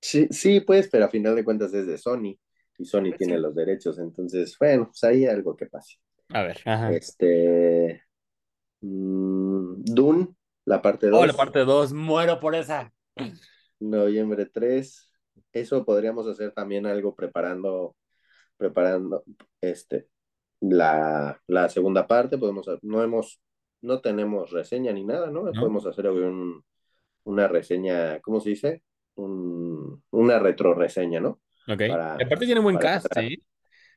sí, sí, pues, pero a final de cuentas es de Sony y Sony Pues tiene sí. los derechos, entonces, bueno, pues ahí hay algo que pase. A ver, ajá. Este, mm, Dune, la parte Oh, la 2. parte 2, muero por esa. noviembre 3. Eso podríamos hacer también algo preparando, preparando este, la, la segunda parte. Podemos, no hemos, no tenemos reseña ni nada, ¿no? ¿No? Podemos hacer un, una reseña, ¿cómo se dice? Un, una retro reseña, ¿no? Ok. Para, aparte tiene buen para cast. ¿sí?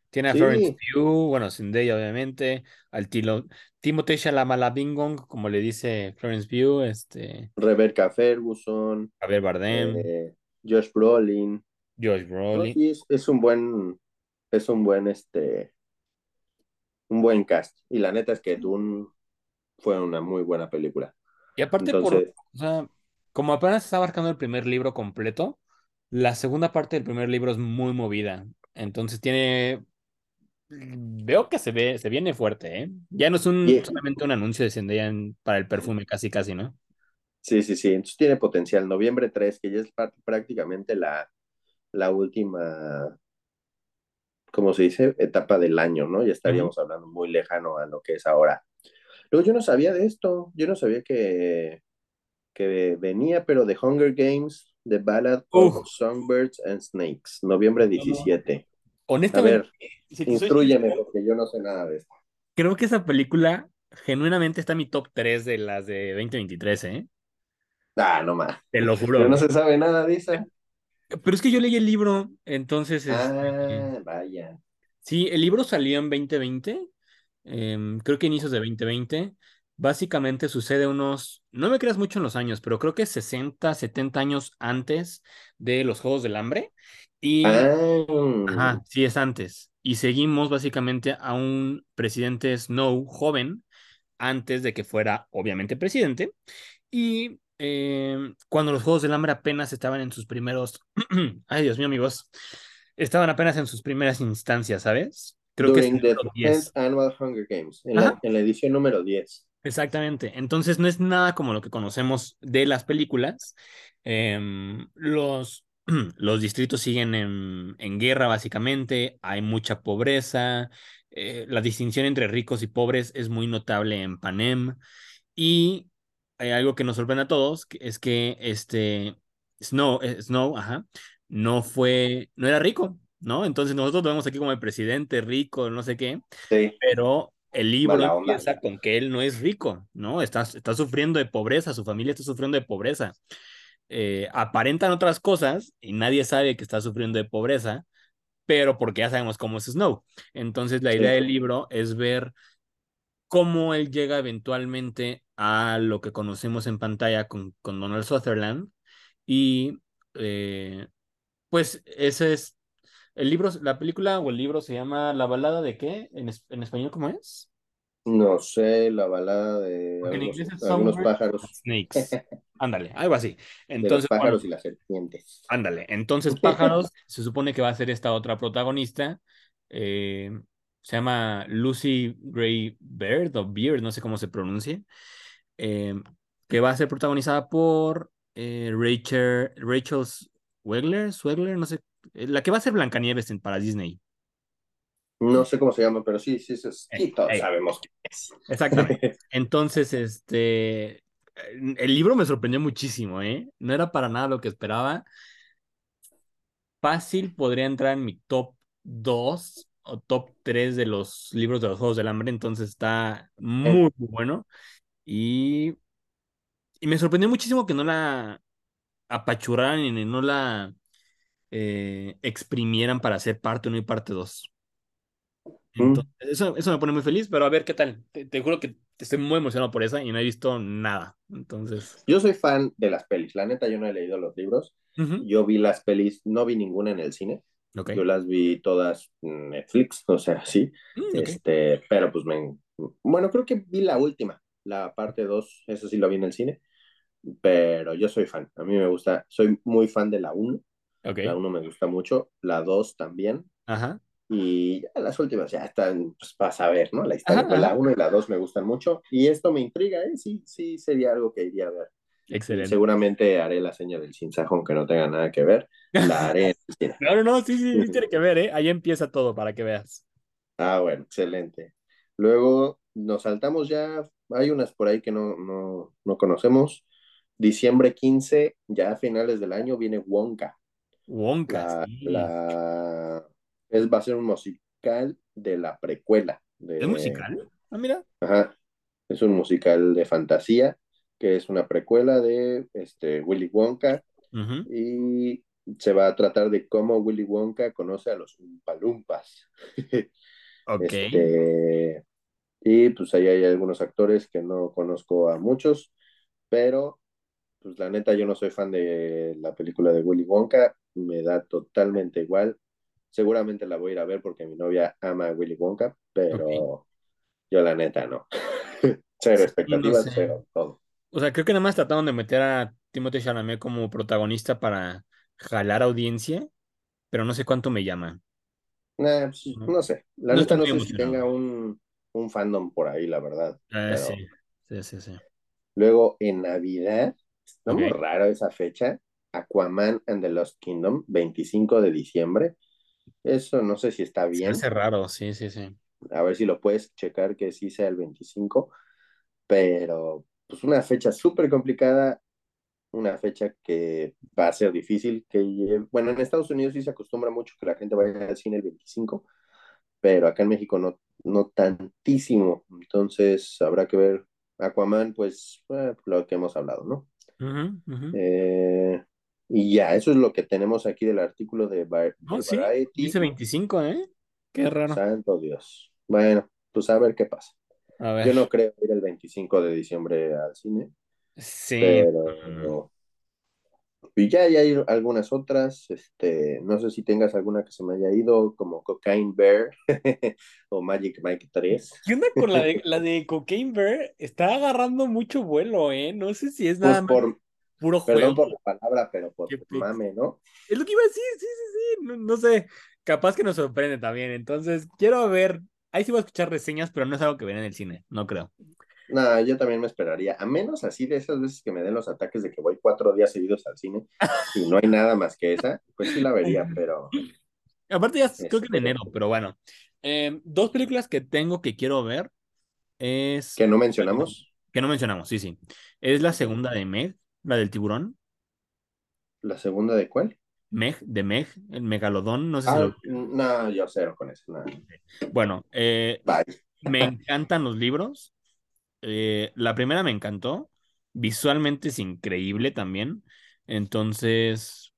Tiene a Florence Pugh, bueno, Zendaya obviamente, al tilo, Timothée Chalamet-Bingong, como le dice Florence Pugh, este, Rebecca Ferguson, Javier Bardem, eh, Josh Brolin. Josh Brolin. es, es un buen, es un buen, este, un buen cast. Y la neta es que Dune fue una muy buena película. Y aparte por, o sea, como apenas está abarcando el primer libro completo, la segunda parte del primer libro es muy movida. Entonces tiene, veo que se ve, se viene fuerte, ¿eh? Ya no es un, solamente un anuncio de Zendaya en- para el perfume, casi, casi, ¿no? sí, sí, sí. Entonces tiene potencial. Noviembre 3, que ya es prácticamente la, la última, como se dice, etapa del año, ¿no? Ya estaríamos hablando muy lejano a lo que es ahora. Luego yo no sabía de esto, yo no sabía que, que venía, pero de Hunger Games, The Ballad of Songbirds and Snakes, noviembre 17. Honestamente, a ver, si instruyeme porque yo no sé nada de esto. Creo que esa película genuinamente está en mi top 3 de las de 2023, ¿eh? Ah, no más. Te lo juro. Pero no se sabe nada de esa. Pero es que yo leí el libro, entonces. Ah, este, vaya. Sí, el libro salió en 2020, em, creo que inicios de 2020. Básicamente sucede unos, no me creas mucho en los años, pero creo que 60, 70 años antes de los Juegos del Hambre. Y, ah. ajá, sí es antes. Y seguimos básicamente a un presidente Snow joven antes de que fuera obviamente presidente. Y eh, cuando los Juegos del Hambre apenas estaban en sus primeros, ay Dios mío amigos, estaban apenas en sus primeras instancias, ¿sabes? Creo que es the 10 Annual Hunger Games, en la, en la, edición número 10. Exactamente, entonces no es nada como lo que conocemos de las películas. Eh, los, los distritos siguen en, en, guerra básicamente, hay mucha pobreza, eh, la distinción entre ricos y pobres es muy notable en Panem y hay algo que nos sorprende a todos, que es que este Snow, eh, Snow, ajá, no fue, no era rico, ¿no? Entonces nosotros lo vemos aquí como el presidente rico, no sé qué, sí. pero el libro empieza con que él no es rico, ¿no? Está, está sufriendo de pobreza, su familia está sufriendo de pobreza. Eh, aparentan otras cosas y nadie sabe que está sufriendo de pobreza, pero porque ya sabemos cómo es Snow. Entonces la idea del libro es ver cómo él llega eventualmente a lo que conocemos en pantalla con, con Donald Sutherland. Y eh, pues ese es el libro, la película o el libro se llama La balada de qué? ¿En, en español cómo es? No sé, la balada de algunos, pájaros. Snakes. Ándale, algo así. Entonces, los pájaros y las serpientes. Ándale, entonces pájaros se supone que va a ser esta otra protagonista. Eh, se llama Lucy Gray Bird o Beard, no sé cómo se pronuncie, eh, que va a ser protagonizada por eh, Rachel, Rachel Swegler, Swegler, no sé, la que va a ser Blancanieves en, para Disney. No sé cómo se llama, pero sí, sí, sí, todos sabemos qué es. Exactamente. Entonces, este, el libro me sorprendió muchísimo, ¿eh? No era para nada lo que esperaba. Fácil podría entrar en mi top 2 o top 3 de los libros de los Juegos del Hambre, entonces está muy, bueno. Y, y me sorprendió muchísimo que no la apachurraran y no la eh, exprimieran para hacer parte 1 y parte 2. Mm. eso, eso me pone muy feliz, pero a ver qué tal. Te, juro que estoy muy emocionado por esa y no he visto nada. Entonces. Yo soy fan de las pelis. La neta, yo no he leído los libros. Yo vi las pelis, no vi ninguna en el cine. Yo las vi todas en Netflix, o sea, sí. Mm, este, pero pues me. Bueno, creo que vi la última, la parte 2, eso sí lo vi en el cine. Pero yo soy fan, a mí me gusta, soy muy fan de la 1. La 1 me gusta mucho, la 2 también. Ajá. Y las últimas ya están, pues para saber, ¿no? La historia, la 1 y la 2 me gustan mucho. Y esto me intriga, ¿eh? Sí, sí, sería algo que iría a ver. Excelente. Seguramente haré la seña del sinsajo, que no tenga nada que ver. La haré. no, no, no, sí, sí, sí, tiene que ver, ¿eh? Ahí empieza todo para que veas. Ah, bueno, excelente. Luego nos saltamos ya, hay unas por ahí que no, no, no conocemos. Diciembre 15, ya a finales del año, viene Wonka. Wonka. La, es, va a ser un musical de la precuela. De, ¿Es musical? Ah, mira. Ajá. Es un musical de fantasía que es una precuela de este, Willy Wonka y se va a tratar de cómo Willy Wonka conoce a los Umpalumpas. ok. Este, y pues ahí hay algunos actores que no conozco a muchos, pero pues la neta yo no soy fan de la película de Willy Wonka, me da totalmente igual. Seguramente la voy a ir a ver porque mi novia ama a Willy Wonka, pero yo la neta no. cero expectativas, cero todo. O sea, creo que nada más trataron de meter a Timothée Chalamet como protagonista para jalar audiencia, pero no sé cuánto me llama. Pues, no. sé. La no neta no sé si tenga un, un, fandom por ahí, la verdad. Ah, sí. sí, sí, sí. Luego, en Navidad, está muy raro esa fecha. Aquaman and the Lost Kingdom, 25 de diciembre. Eso no sé si está bien. hace raro, sí, sí, sí. A ver si lo puedes checar que sí sea el 25. Pero, pues una fecha súper complicada, una fecha que va a ser difícil. que Bueno, en Estados Unidos sí se acostumbra mucho que la gente vaya al cine el 25, pero acá en México no, no tantísimo. Entonces habrá que ver Aquaman, pues eh, lo que hemos hablado, ¿no? Ujú, ujú. Eh, y ya, eso es lo que tenemos aquí del artículo de, No, de sí, Variety. dice 25, ¿eh? Qué raro. Santo Dios. Bueno, pues a ver qué pasa. A Yo no creo ir el 25 de diciembre al cine, Sí. pero y ya, ya hay algunas otras. Este, no sé si tengas alguna que se me haya ido, como Cocaine Bear o Magic Mike 3. ¿Qué onda con la de, la de Cocaine Bear? Está agarrando mucho vuelo, ¿eh? No sé si es nada Pues más por, puro perdón juego. por la palabra, pero por que- mame, ¿no? Es lo que iba a decir, sí, sí, sí. No, no sé. Capaz que nos sorprende también. Entonces, quiero ver. Ahí sí voy a escuchar reseñas, pero no es algo que ven en el cine. No creo. No, yo también me esperaría, a menos así de esas veces que me den los ataques de que voy cuatro días seguidos al cine y no hay nada más que esa, pues sí la vería, pero Aparte, ya creo que en Este- enero, pero bueno. Eh, dos películas que tengo que quiero ver es. que no mencionamos. Que no mencionamos, sí, sí. Es la segunda de Meg, la del tiburón. ¿La segunda de cuál? Meg, de Meg, el megalodón. No sé si Ah, lo. no, yo cero con eso. no. Bueno, eh, me encantan los libros. Eh, la primera me encantó. Visualmente es increíble también. Entonces,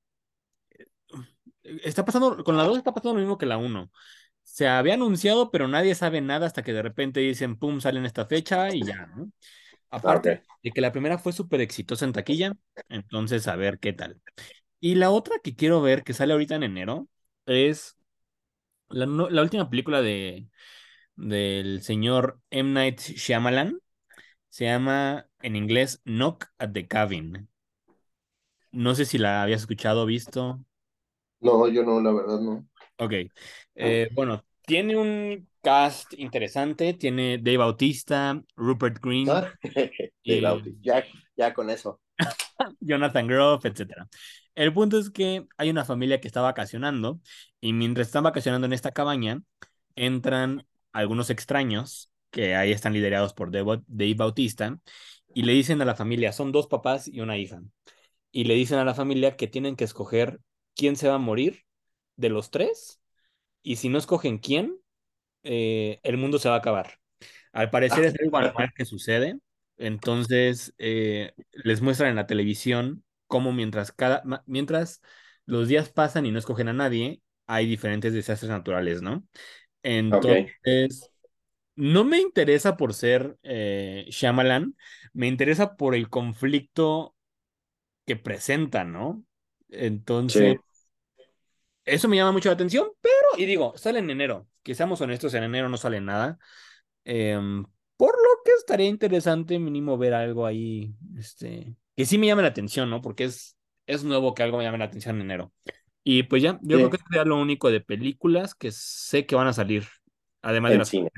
eh, está pasando, con la 2 está pasando lo mismo que la 1. Se había anunciado, pero nadie sabe nada hasta que de repente dicen, pum, sale en esta fecha y ya, ¿no? Aparte Ok. de que la primera fue súper exitosa en taquilla, entonces a ver qué tal. Y la otra que quiero ver, que sale ahorita en enero, es la, no- la última película de, del señor M. Night Shyamalan. Se llama en inglés Knock at the Cabin. No sé si la habías escuchado o visto. No, yo no, la verdad no. Ok. Eh, bueno, tiene un cast interesante. Tiene Dave Bautista, Rupert Green, Ah, Y- de Bauti. Ya, ya con eso. Jonathan Groff, etc. El punto es que hay una familia que está vacacionando y mientras están vacacionando en esta cabaña, entran algunos extraños que ahí están liderados por Dave Bautista y le dicen a la familia, son dos papás y una hija, y le dicen a la familia que tienen que escoger quién se va a morir de los tres y si no escogen quién, eh, el mundo se va a acabar. Al parecer es algo normal que sucede. Entonces, eh, les muestran en la televisión cómo mientras, cada, mientras los días pasan y no escogen a nadie, hay diferentes desastres naturales, ¿no? Entonces, no me interesa por ser eh, Shyamalan, me interesa por el conflicto que presenta, ¿no? Entonces, Sí. eso me llama mucho la atención, pero, y digo, sale en enero, que seamos honestos, en enero no sale nada. Em, por lo que estaría interesante mínimo ver algo ahí, este, que sí me llame la atención, ¿no? Porque es, es nuevo que algo me llame la atención en enero. Y pues ya, yo Sí. creo que sería lo único de películas que sé que van a salir, además de En las cine.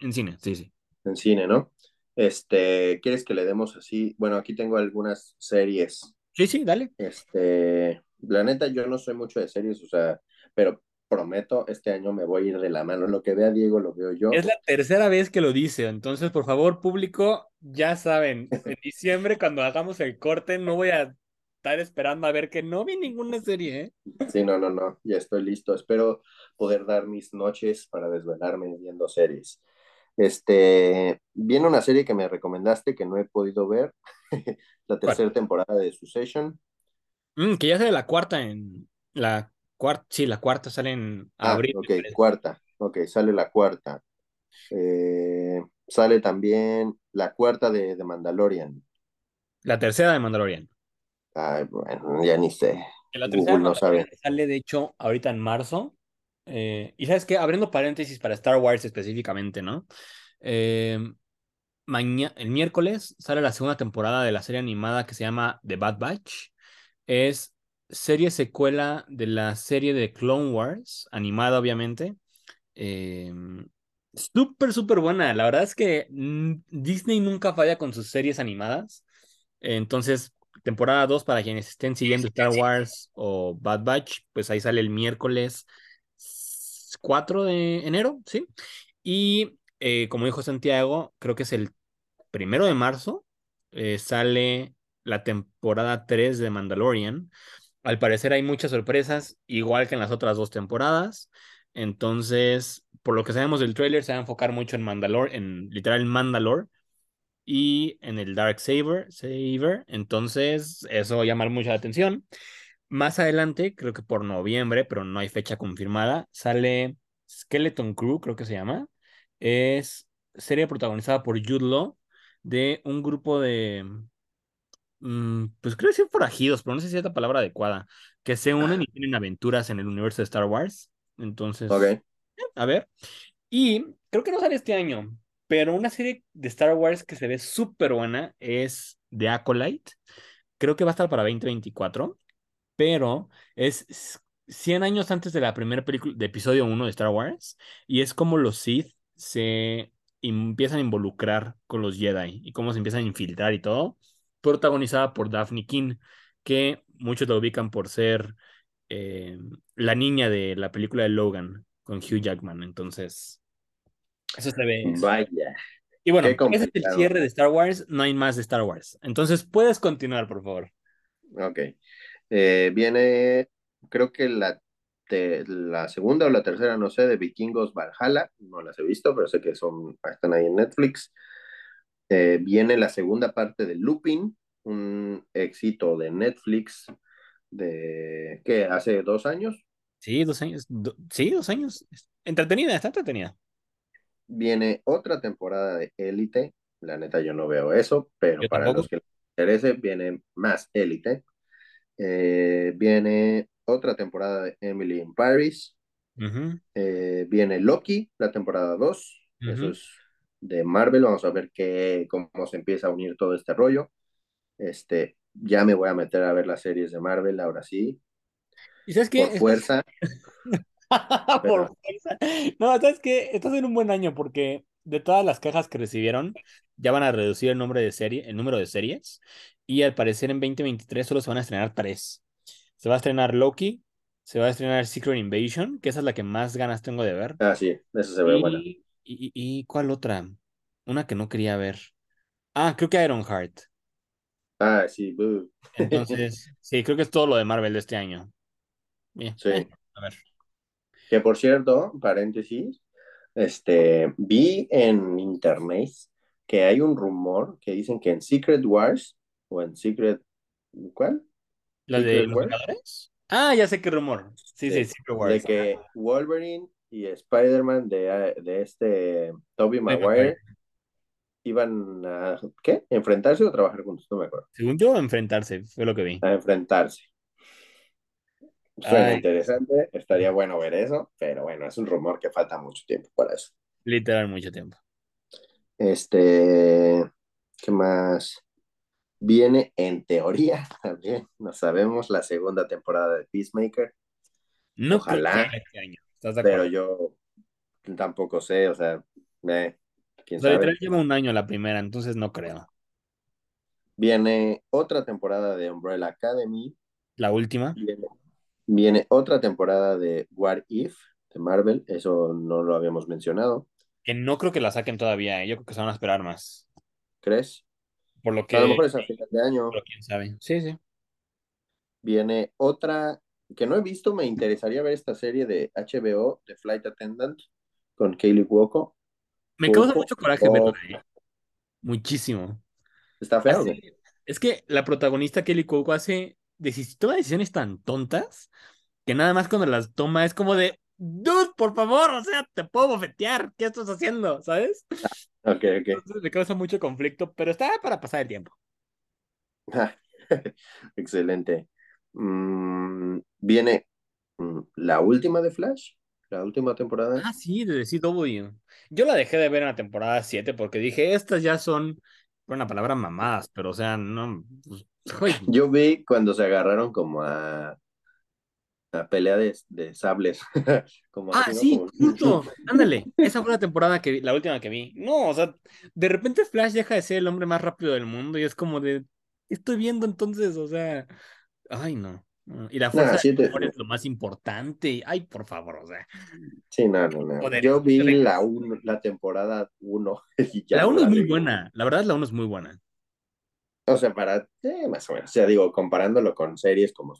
en cine, sí, sí. En cine, ¿no? Este, ¿quieres que le demos así? Bueno, aquí tengo algunas series. Sí, sí, dale. Este, la neta, yo no soy mucho de series, o sea, pero prometo, este año me voy a ir de la mano. Lo que vea Diego lo veo yo. Es la tercera vez que lo dice, entonces por favor, público, ya saben, en diciembre cuando hagamos el corte no voy a estar esperando a ver que no vi ninguna serie, ¿eh? Sí, no, no, no, ya estoy listo. Espero poder dar mis noches para desvelarme viendo series. Este, viene una serie que me recomendaste que no he podido ver, la tercera temporada de Succession. Mm, que ya sale la cuarta en la cuarta, sí, la cuarta sale en Ah, abril. ok, cuarta, ok, sale la cuarta. Eh, sale también la cuarta de, de Mandalorian. La tercera de Mandalorian. Ay, bueno, ya ni sé. Que La tercera Google no sabe. Sale, de hecho, ahorita en marzo. Eh, y sabes qué, abriendo paréntesis para Star Wars específicamente, ¿no? Eh, maña- el miércoles sale la segunda temporada de la serie animada que se llama The Bad Batch. Es serie secuela de la serie de Clone Wars, animada obviamente. Eh, súper, súper buena. La verdad es que mm, Disney nunca falla con sus series animadas. Entonces, temporada 2 para quienes estén siguiendo Star Wars o Bad Batch, pues ahí sale el miércoles 4 de enero, ¿sí? Y eh, como dijo Santiago, creo que es el primero de marzo, eh, sale la temporada 3 de Mandalorian. Al parecer hay muchas sorpresas, igual que en las otras dos temporadas. Entonces, por lo que sabemos del tráiler, se va a enfocar mucho en Mandalore, en literal Mandalore y en el Dark Saber. Entonces, eso va a llamar mucho la atención. Más adelante, creo que por noviembre, pero no hay fecha confirmada, sale Skeleton Crew, creo que se llama. Es serie protagonizada por Jude Law de un grupo de, pues creo que forajidos, pero no sé si es la palabra adecuada, que se unen y tienen aventuras en el universo de Star Wars. Entonces, Ok. a ver. Y creo que no sale este año, pero una serie de Star Wars que se ve súper buena es The Acolyte. Creo que va a estar para 2024, pero es 100 años antes de la primera película de episodio 1 de Star Wars y es como los Sith se empiezan a involucrar con los Jedi y cómo se empiezan a infiltrar y todo, protagonizada por Daphne King, que muchos la ubican por ser eh, la niña de la película de Logan con Hugh Jackman. Entonces, eso se ve. Vaya. Y bueno, ese es el cierre de Star Wars, no hay más de Star Wars. Entonces, puedes continuar, por favor. Ok. Eh, viene, creo que la, te- la segunda o la tercera, no sé, de Vikingos Valhalla. No las he visto, pero sé que son, están ahí en Netflix. Eh, viene la segunda parte de Lupin, un éxito de Netflix de, ¿qué? Hace dos años. Sí, dos años. do- sí, dos años. Entretenida, está entretenida. Viene otra temporada de Élite. La neta, yo no veo eso, pero Yo para tampoco. los que les interese, viene más Élite. Eh, viene otra temporada de Emily in Paris. Eh, viene Loki, la temporada 2. Eso es de Marvel. Vamos a ver qué, cómo se empieza a unir todo este rollo. Este, ya me voy a meter a ver las series de Marvel, ahora sí, ¿Y sabes qué? por fuerza. Por fuerza. No, ¿sabes qué? Estás en un buen año porque de todas las cajas que recibieron, ya van a reducir el nombre de serie, el número de series. Y al parecer en 2023 solo se van a estrenar tres. Se va a estrenar Loki, se va a estrenar Secret Invasion, que esa es la que más ganas tengo de ver. Ah, sí, eso se ve y, bueno. Y, y- ¿cuál otra? Una que no quería ver. Ah, creo que Ironheart. Ah, sí. Entonces, sí, creo que es todo lo de Marvel de este año. Bien. Sí. eh, a ver. Que por cierto, paréntesis, este, vi en internet que hay un rumor que dicen que en Secret Wars o en Secret, ¿cuál? ¿La de los Wars? Ah, ya sé qué rumor. Sí, sí, de, Secret de Wars. que Wolverine y Spider-Man de, de este Tobey Maguire. Iban a, ¿qué? ¿Enfrentarse o trabajar juntos? No me acuerdo. Según yo, enfrentarse, fue lo que vi. A enfrentarse. Suena Ay. interesante, estaría bueno ver eso, pero bueno, es un rumor que falta mucho tiempo para eso. Literal, mucho tiempo. Este, ¿qué más? Viene en teoría también, no sabemos, la segunda temporada de Peacemaker, No Ojalá, este año. ¿Estás de pero acuerdo? yo tampoco sé, o sea, eh, quién sabe. lleva un año la primera, entonces no creo. Viene otra temporada de Umbrella Academy, La última. viene, viene otra temporada de What If de Marvel, eso no lo habíamos mencionado, Que no creo que la saquen todavía, ¿eh? Yo creo que se van a esperar más. ¿crees? Por lo A lo que, mejor es a final de año. pero quién sabe. Sí, sí. Viene otra que no he visto, me interesaría ver esta serie de HBO, de Flight Attendant, con Kaylee Cuoco. Me causa mucho coraje Oh, verla, ¿eh? Muchísimo. ¿Está feo? Hace- es que la protagonista Kelly Cuoco hace toma decisiones tan tontas que nada más cuando las toma es como de, dude, por favor, o sea, te puedo bofetear, ¿qué estás haciendo? ¿Sabes? Ok, ok. Entonces me causa mucho conflicto, pero está para pasar el tiempo. Ah, Excelente. Mm, viene mm, la última de Flash, la última temporada. Ah, sí, de CW. Yo la dejé de ver en la temporada 7 porque dije, estas ya son, por una palabra, mamadas, pero o sea, no. pues. Yo vi cuando se agarraron como a, a pelea de, de sables. Como Ah, así, ¿no? sí, Como- justo, ándale. Esa fue la temporada que vi, la última que vi. No, o sea, de repente Flash deja de ser el hombre más rápido del mundo y es como de, estoy viendo entonces, o sea, ay no. Y la fuerza sí, del te- amor es lo más importante. Ay, por favor, o sea. sí, no, no, no. Yo vi la, uno- la temporada 1 y ya La no 1 es muy buena. La verdad, la 1 es muy buena. O sea, para, eh, más o menos. O sea, digo, comparándolo con series como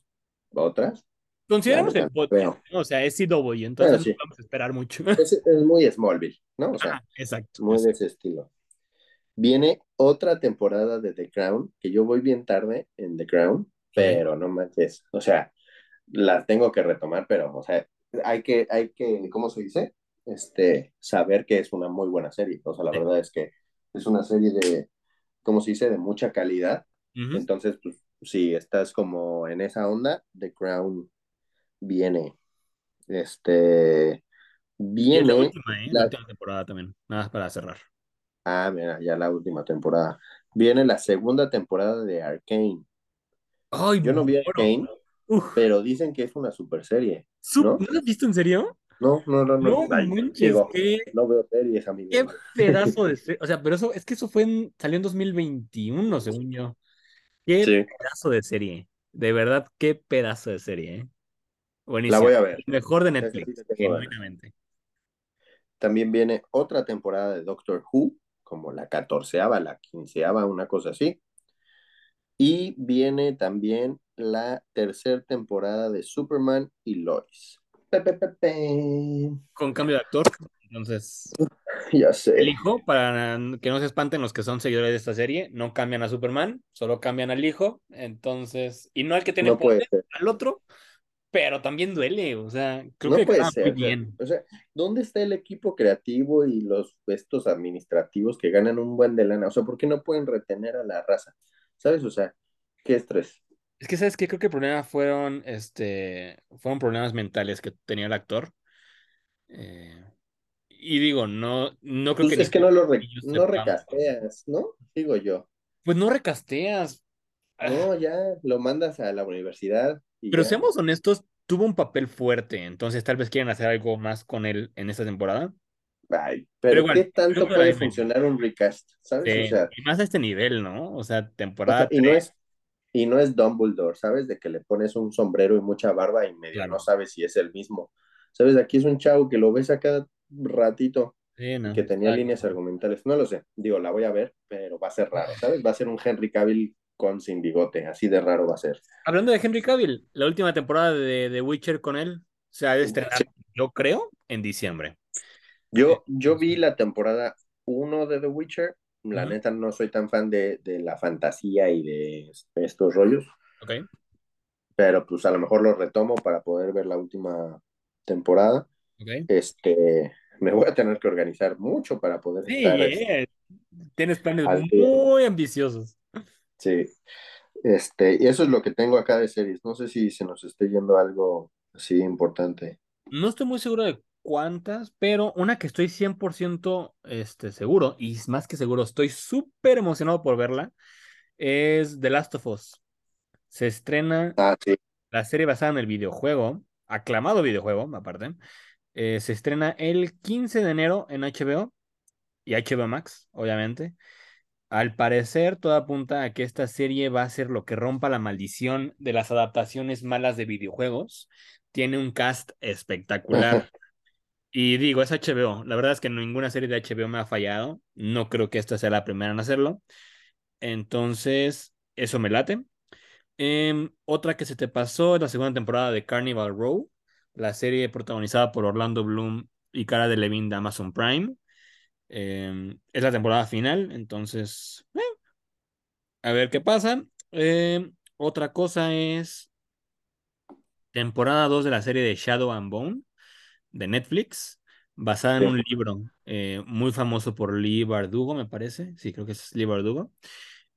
otras, Consideramos el podcast. O sea, es CW, entonces Bueno, sí. no vamos a esperar mucho. es, es muy Smallville, ¿no? O sea, exacto. muy de ese estilo. Viene otra temporada de The Crown, que yo voy bien tarde en The Crown, pero no manches, o sea, la tengo que retomar, pero, o sea, hay que, hay que, ¿cómo se dice? Este, saber que es una muy buena serie, o sea, la Sí. verdad es que es una serie de, ¿cómo se dice? De mucha calidad, entonces, pues, si estás como en esa onda, The Crown viene, este, es la viene, última, ¿eh? La la- última temporada también. Nada más para cerrar. ah, mira, ya la última temporada, viene la segunda temporada de Arcane. Ay, Yo no vi. Arcane, Uf. pero dicen que es una super serie. ¿no? ¿No lo has visto en serio? No, no, no, no. No Ay, manches, digo, qué, no veo series, amigo. qué pedazo de serie. O sea, pero eso, es que eso fue en, salió en 2021, según yo. Qué Sí, pedazo de serie. De verdad, qué pedazo de serie, ¿eh? la Buenísimo. voy a ver. El mejor de Netflix, sí genuinamente. También viene otra temporada de Doctor Who, como la catorceava, la quinceava, una cosa así. Y viene también la tercera temporada de Superman y Lois. Pe, pe, pe, pe. Con cambio de actor. Entonces, Ya el sé. hijo, para que no se espanten los que son seguidores de esta serie, no cambian a Superman, solo cambian al hijo. Entonces, y no al que tiene No poder, al otro, pero también duele. O sea, creo No que puede ser. muy bien. O sea, ¿dónde está el equipo creativo y los estos administrativos que ganan un buen de lana? O sea, ¿por qué no pueden retener a la raza? ¿Sabes? O sea, qué estrés. Es que, ¿sabes qué? Creo que el problema fueron, este, fueron problemas mentales que tenía el actor. Eh, y digo, no, no creo Pues que es que no lo re- no recasteas, ¿no? Digo yo. Pues no recasteas. No, ya lo mandas a la universidad y Pero ya. seamos honestos, tuvo un papel fuerte, entonces tal vez quieren hacer algo más con él en esta temporada. Ay, Pero pero igual, ¿qué tanto puede funcionar un recast? ¿Sabes? Sí, O sea, y más a este nivel, ¿no? O sea, o sea, temporada y no 3, es, y no es Dumbledore, ¿sabes? De que le pones un sombrero y mucha barba y medio Claro. no sabes si es el mismo. ¿Sabes? Aquí es un chavo que lo ves a cada ratito sí, no, que tenía líneas argumentales. No lo sé, digo, la voy a ver, pero va a ser raro, ¿sabes? Va a ser un Henry Cavill con sin bigote, así de raro va a ser. Hablando de Henry Cavill, la última temporada de The Witcher con él se ha de estrenar, Sí. yo creo, en diciembre. Yo, yo vi la temporada 1 de The Witcher. La neta no soy tan fan de, de la fantasía y de estos rollos, ¿Ok? pero pues a lo mejor lo retomo para poder ver la última temporada. ¿Ok? Este, me voy a tener que organizar mucho para poder Sí, estar. este, eh, tienes planes muy ambiciosos. sí. Este, y eso es lo que tengo acá de series. No sé si se nos esté yendo algo así importante. No estoy muy seguro de cuántas, pero una que estoy 100% este, seguro, y más que seguro, estoy súper emocionado por verla, es The Last of Us. Se estrena Ah, sí. la serie basada en el videojuego, aclamado videojuego, aparte. eh, se estrena el 15 de enero en HBO y HBO Max, obviamente. Al parecer, todo apunta a que esta serie va a ser lo que rompa la maldición de las adaptaciones malas de videojuegos. Tiene un cast espectacular. Y digo, es HBO. La verdad es que ninguna serie de HBO me ha fallado. No creo que esta sea la primera en hacerlo. Entonces, eso me late. Em, otra que se te pasó es la segunda temporada de Carnival Row, la serie protagonizada por Orlando Bloom y Cara de Levine de Amazon Prime. Em, es la temporada final, entonces, eh, a ver qué pasa. Em, otra cosa es temporada 2 de la serie de Shadow and Bone de Netflix, basada en Sí. un libro eh, muy famoso por Lee Bardugo, me parece. Sí, creo que es Lee Bardugo.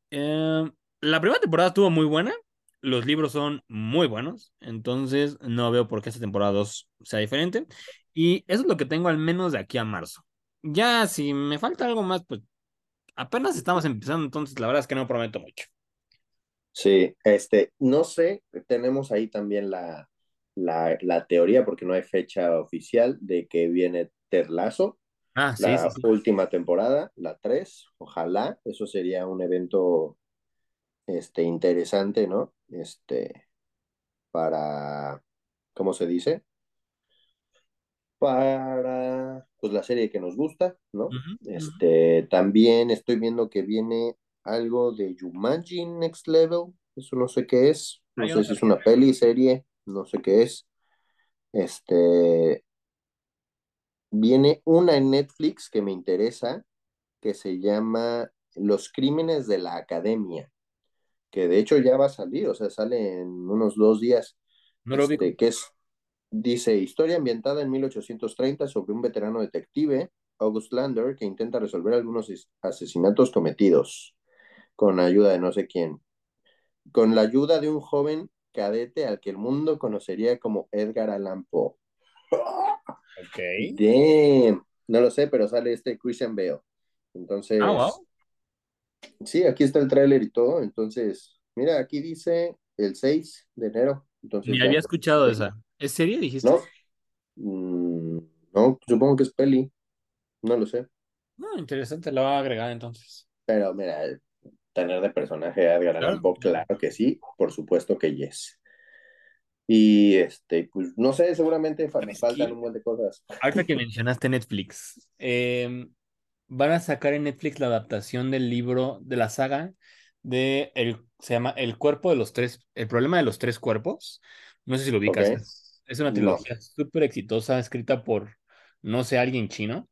Em, la primera temporada estuvo muy buena. Los libros son muy buenos, entonces no veo por qué esta temporada 2 sea diferente. Y eso es lo que tengo al menos de aquí a marzo. Ya, si me falta algo más, pues apenas estamos empezando, entonces la verdad es que no prometo mucho. Sí, este, no sé, tenemos ahí también la, la, la teoría, porque no hay fecha oficial, de que viene Ted Lasso, Ah, sí, la sí, sí. última temporada, la 3, ojalá, eso sería un evento este, interesante, ¿no? Este, para, ¿cómo se dice? Para, pues la serie que nos gusta, ¿no? Este, también estoy viendo que viene algo de Jumanji Next Level, eso no sé qué es, Ah, no sé si es una peli, serie, no sé qué es. Este, viene una en Netflix que me interesa, que se llama Los Crímenes de la Academia, que de hecho ya va a salir, o sea, sale en unos dos días, No lo este, que es, dice, historia ambientada en 1830 sobre un veterano detective, August Lander, que intenta resolver algunos asesinatos cometidos con ayuda de no sé quién, con la ayuda de un joven cadete al que el mundo conocería como Edgar Allan Poe. Ok. Damn. No lo sé, pero sale este Christian Bale. Ah, Entonces, wow. sí, aquí está el tráiler y todo. Entonces, mira, aquí dice el 6 de enero. Entonces Ni había escuchado esa. ¿Es serie, dijiste? ¿No? Mm, no, supongo que es peli. No lo sé. No, interesante, la voy a agregar entonces. Pero mira, tener de personaje a Edgar Allan Claro, Poe, claro. que sí. Por supuesto que yes. Y este, pues no sé, seguramente ¿Sabes faltan un buen de cosas. Ahorita que mencionaste Netflix, em, van a sacar en Netflix la adaptación del libro de la saga de el, se llama El cuerpo de los tres, el problema de los tres cuerpos. No sé si lo ubicas, es, es una no. trilogía súper exitosa escrita por, no sé, alguien chino.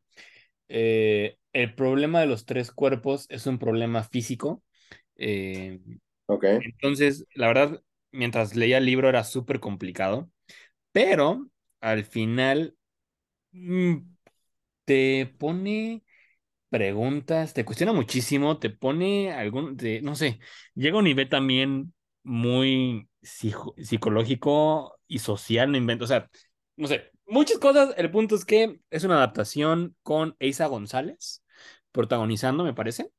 Eh, el problema de los tres cuerpos es un problema físico. Eh, Ok, entonces, la verdad, mientras leía el libro era súper complicado, pero al final mm, te pone preguntas, te cuestiona muchísimo, te pone algún, te- no sé, llega a un nivel también muy psicológico y social, no invento, o sea, no sé, muchas cosas. El punto es que es una adaptación con Eiza González protagonizando, me parece.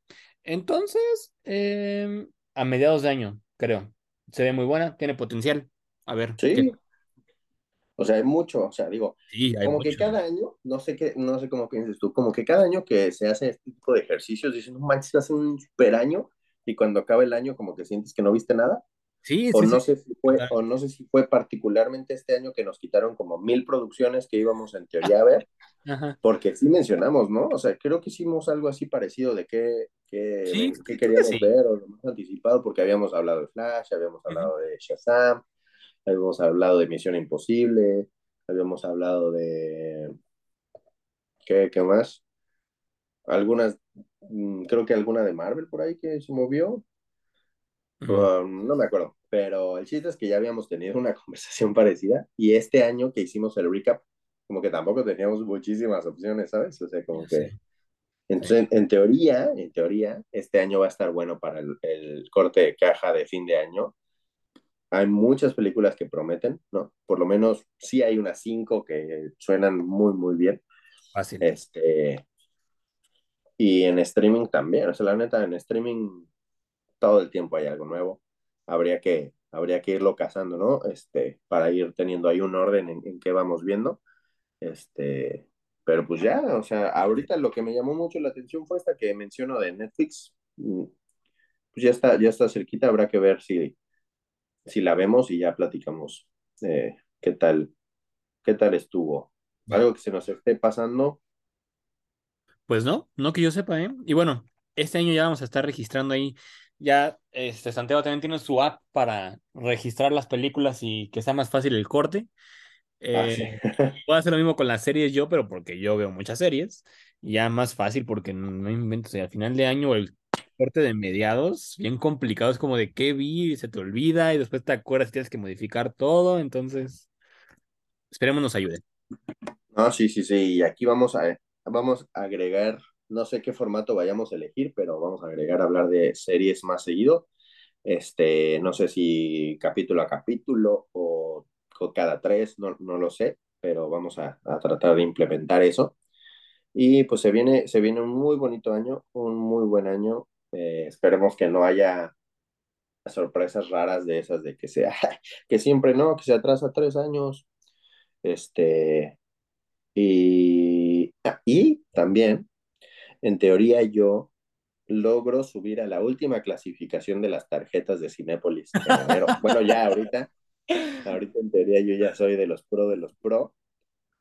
Entonces, eh, a mediados de año, creo. Se ve muy buena, tiene potencial. A ver, ¿qué? sí, O sea, hay mucho, o sea, digo, Sí, hay como que cada año, no sé qué, no sé cómo piensas tú, como que cada año que se hace este tipo de ejercicios, dices, no manches, hace un super año, y cuando acaba el año como que sientes que no viste nada, Sí, o sí, sí. no sé si fue, o no sé si fue particularmente este año que nos quitaron como mil producciones que íbamos en teoría a ver, Ajá. porque sí mencionamos, ¿no? O sea, creo que hicimos algo así parecido de qué, qué, Sí, que queríamos ver, o lo más anticipado, porque habíamos hablado de Flash, habíamos hablado de Shazam, habíamos hablado de Misión Imposible, habíamos hablado de, ¿qué, qué más? Algunas, mm, creo que alguna de Marvel por ahí que se movió, Um, no me acuerdo, pero el chiste es que ya habíamos tenido una conversación parecida y este año que hicimos el recap, como que tampoco teníamos muchísimas opciones, ¿sabes? O sea, como sí, que, entonces, en teoría, en teoría, este año va a estar bueno para el, el corte de caja de fin de año. Hay muchas películas que prometen, ¿no? Por lo menos sí hay unas cinco que suenan muy, muy bien. Fácil. Este, y en streaming también, o sea, la neta, en streaming todo el tiempo hay algo nuevo. Habría que, habría que irlo cazando, ¿no? Este, para ir teniendo ahí un orden en, en qué vamos viendo. Este, pero pues ya, o sea, ahorita lo que me llamó mucho la atención fue esta que menciono de Netflix. Mm, Pues ya está, ya está cerquita, habrá que ver si, si la vemos y ya platicamos eh, qué tal, qué tal estuvo. Algo que se nos esté pasando. Pues no, no que yo sepa, ¿eh? Y bueno, este año ya vamos a estar registrando ahí. Ya, este, Santiago también tiene su app para registrar las películas y que sea más fácil el corte. Ah, sí. Eh, puedo hacer lo mismo con las series yo, pero porque yo veo muchas series. Ya más fácil porque no, no invento. O sea, al final de año el corte de mediados, bien complicado, es como de qué vi, y se te olvida y después te acuerdas y tienes que modificar todo. Entonces, esperemos nos ayude. No, sí, sí, sí. Y aquí vamos a, vamos a agregar, no sé qué formato vayamos a elegir, pero vamos a agregar a hablar de series más seguido. Este, no sé si capítulo a capítulo o, o cada tres, no, no lo sé, pero vamos a, a tratar de implementar eso. Y pues se viene, se viene un muy bonito año, un muy buen año. Eh, esperemos que no haya sorpresas raras de esas de que sea, que siempre no, que se atrasa tres años. Este, y, y también, en teoría, yo logro subir a la última clasificación de las tarjetas de Cinépolis en. Bueno, ya ahorita. Ahorita en teoría yo ya soy de los pro de los pro.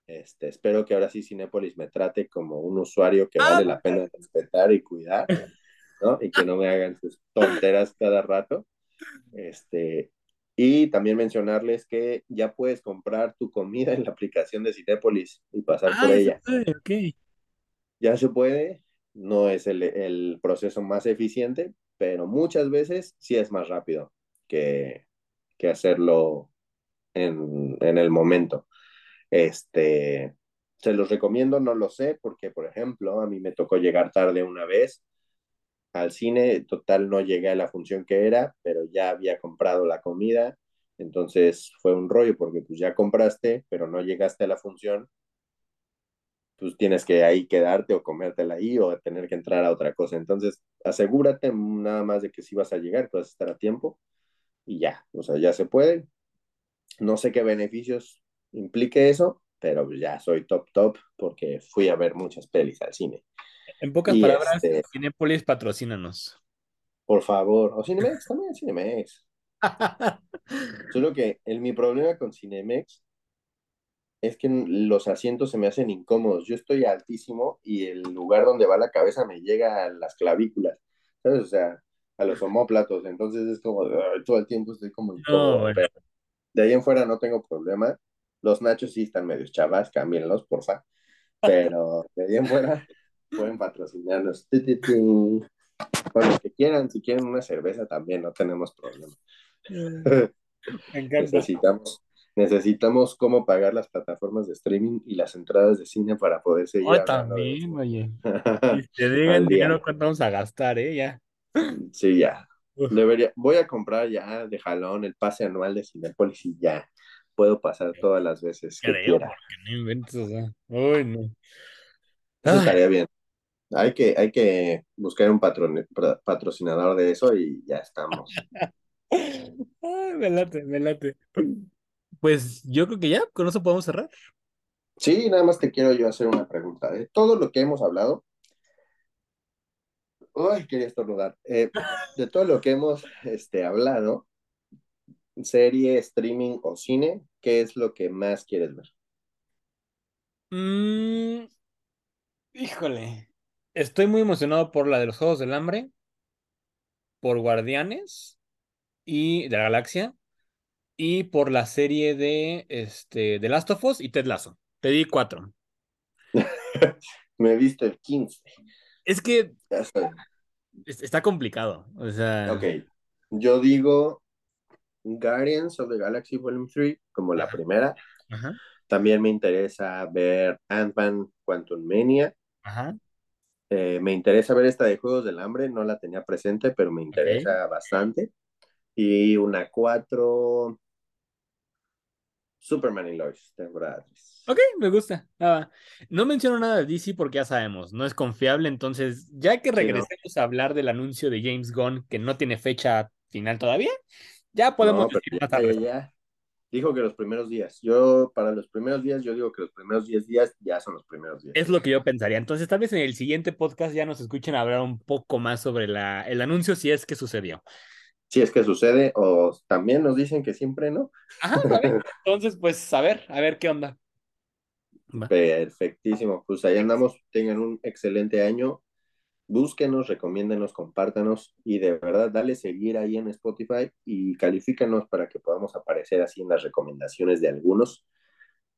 Este, espero que ahora sí Cinépolis me trate como un usuario que vale la pena respetar y cuidar, ¿no? Y que no me hagan sus tonteras cada rato. Este, y también mencionarles que ya puedes comprar tu comida en la aplicación de Cinépolis y pasar por Ah, ella. se puede, ok. Ya se puede, no es el, el proceso más eficiente, pero muchas veces sí es más rápido que, que hacerlo en, en el momento. Este, se los recomiendo, no lo sé, porque, por ejemplo, a mí me tocó llegar tarde una vez al cine, total no llegué a la función que era, pero ya había comprado la comida, entonces fue un rollo, porque pues ya compraste, pero no llegaste a la función, pues tienes que ahí quedarte o comértela ahí o tener que entrar a otra cosa. Entonces, asegúrate nada más de que si vas a llegar, puedes estar a tiempo y ya, o sea, ya se puede. No sé qué beneficios implique eso, pero ya soy top top porque fui a ver muchas pelis al cine. En pocas Y palabras, este, Cinépolis patrocínanos. por favor, o Cinemex, también Cinemex. Solo que el, mi problema con Cinemex es que los asientos se me hacen incómodos. Yo estoy altísimo y el lugar donde va la cabeza me llega a las clavículas, ¿sabes? O sea, a los homóplatos. Entonces es como, todo el tiempo estoy como No, incómodo. bueno. pero de ahí en fuera no tengo problema. Los nachos sí están medio chavas, cámbienlos, porfa. Pero de ahí en fuera pueden patrocinarnos. Con los que quieran, si quieren una cerveza también, no tenemos problema. Me encanta. Necesitamos, necesitamos cómo pagar las plataformas de streaming y las entradas de cine para poder seguir Oh, también, oye. Si te digan dinero, ¿cuánto vamos a gastar, eh? Ya. Sí, ya. Debería, voy a comprar ya de jalón el pase anual de Cinépolis y ya puedo pasar todas las veces que Creo, quiera. porque no inventes, o sea. Uy, no. Eso Ay, estaría bien. Hay que, hay que buscar un patrone- patrocinador de eso y ya estamos. ay, me late, me late. Pues yo creo que ya, con eso podemos cerrar. Sí, nada más te quiero yo hacer una pregunta. De todo lo que hemos hablado, Uy, quería estornudar. Eh, de todo lo que hemos este, hablado, serie, streaming o cine, ¿qué es lo que más quieres ver? Mm, híjole. Estoy muy emocionado por la de los Juegos del Hambre, por Guardianes y de la Galaxia y por la serie de este de Last of Us y Ted Lasso. Te di cuatro. Me visto el 15. Es que está complicado. O sea, Ok. Yo digo Guardians of the Galaxy Volume 3 como la Ajá. primera. ajá, También me interesa ver Ant-Man Quantum Mania. ajá. Eh, me interesa ver esta de Juegos del Hambre. No la tenía presente, pero me interesa bastante. Y una 4. Superman y Lois, temporada 3. Ok, me gusta. Ah, no menciono nada de DC porque ya sabemos, no es confiable. Entonces, ya que Sí, no. regresemos a hablar del anuncio de James Gunn, que no tiene fecha final todavía, ya podemos No, ya, ya. Dijo que los primeros días. Yo, para los primeros días, yo digo que los primeros 10 días ya son los primeros días. Es lo que yo pensaría. Entonces, tal vez en el siguiente podcast ya nos escuchen hablar un poco más sobre la, el anuncio, si es que sucedió. Si es que sucede, o también nos dicen que siempre no. Ajá, ¿vale? Entonces, pues, a ver, a ver qué onda. Perfectísimo. Pues ahí andamos. Tengan un excelente año. Búsquenos, recomiéndenos, compártanos y de verdad dale seguir ahí en Spotify y califícanos para que podamos aparecer así en las recomendaciones de algunos.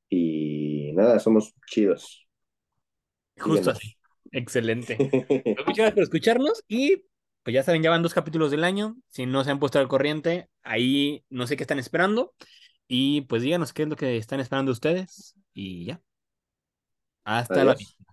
Y nada, somos chidos. Justo Síguenos. así. Excelente. Pues, muchas gracias por escucharnos y pues ya saben, ya van dos capítulos del año. Si no se han puesto al corriente, ahí no sé qué están esperando. Y pues díganos qué es lo que están esperando ustedes. Y ya. Hasta la vista.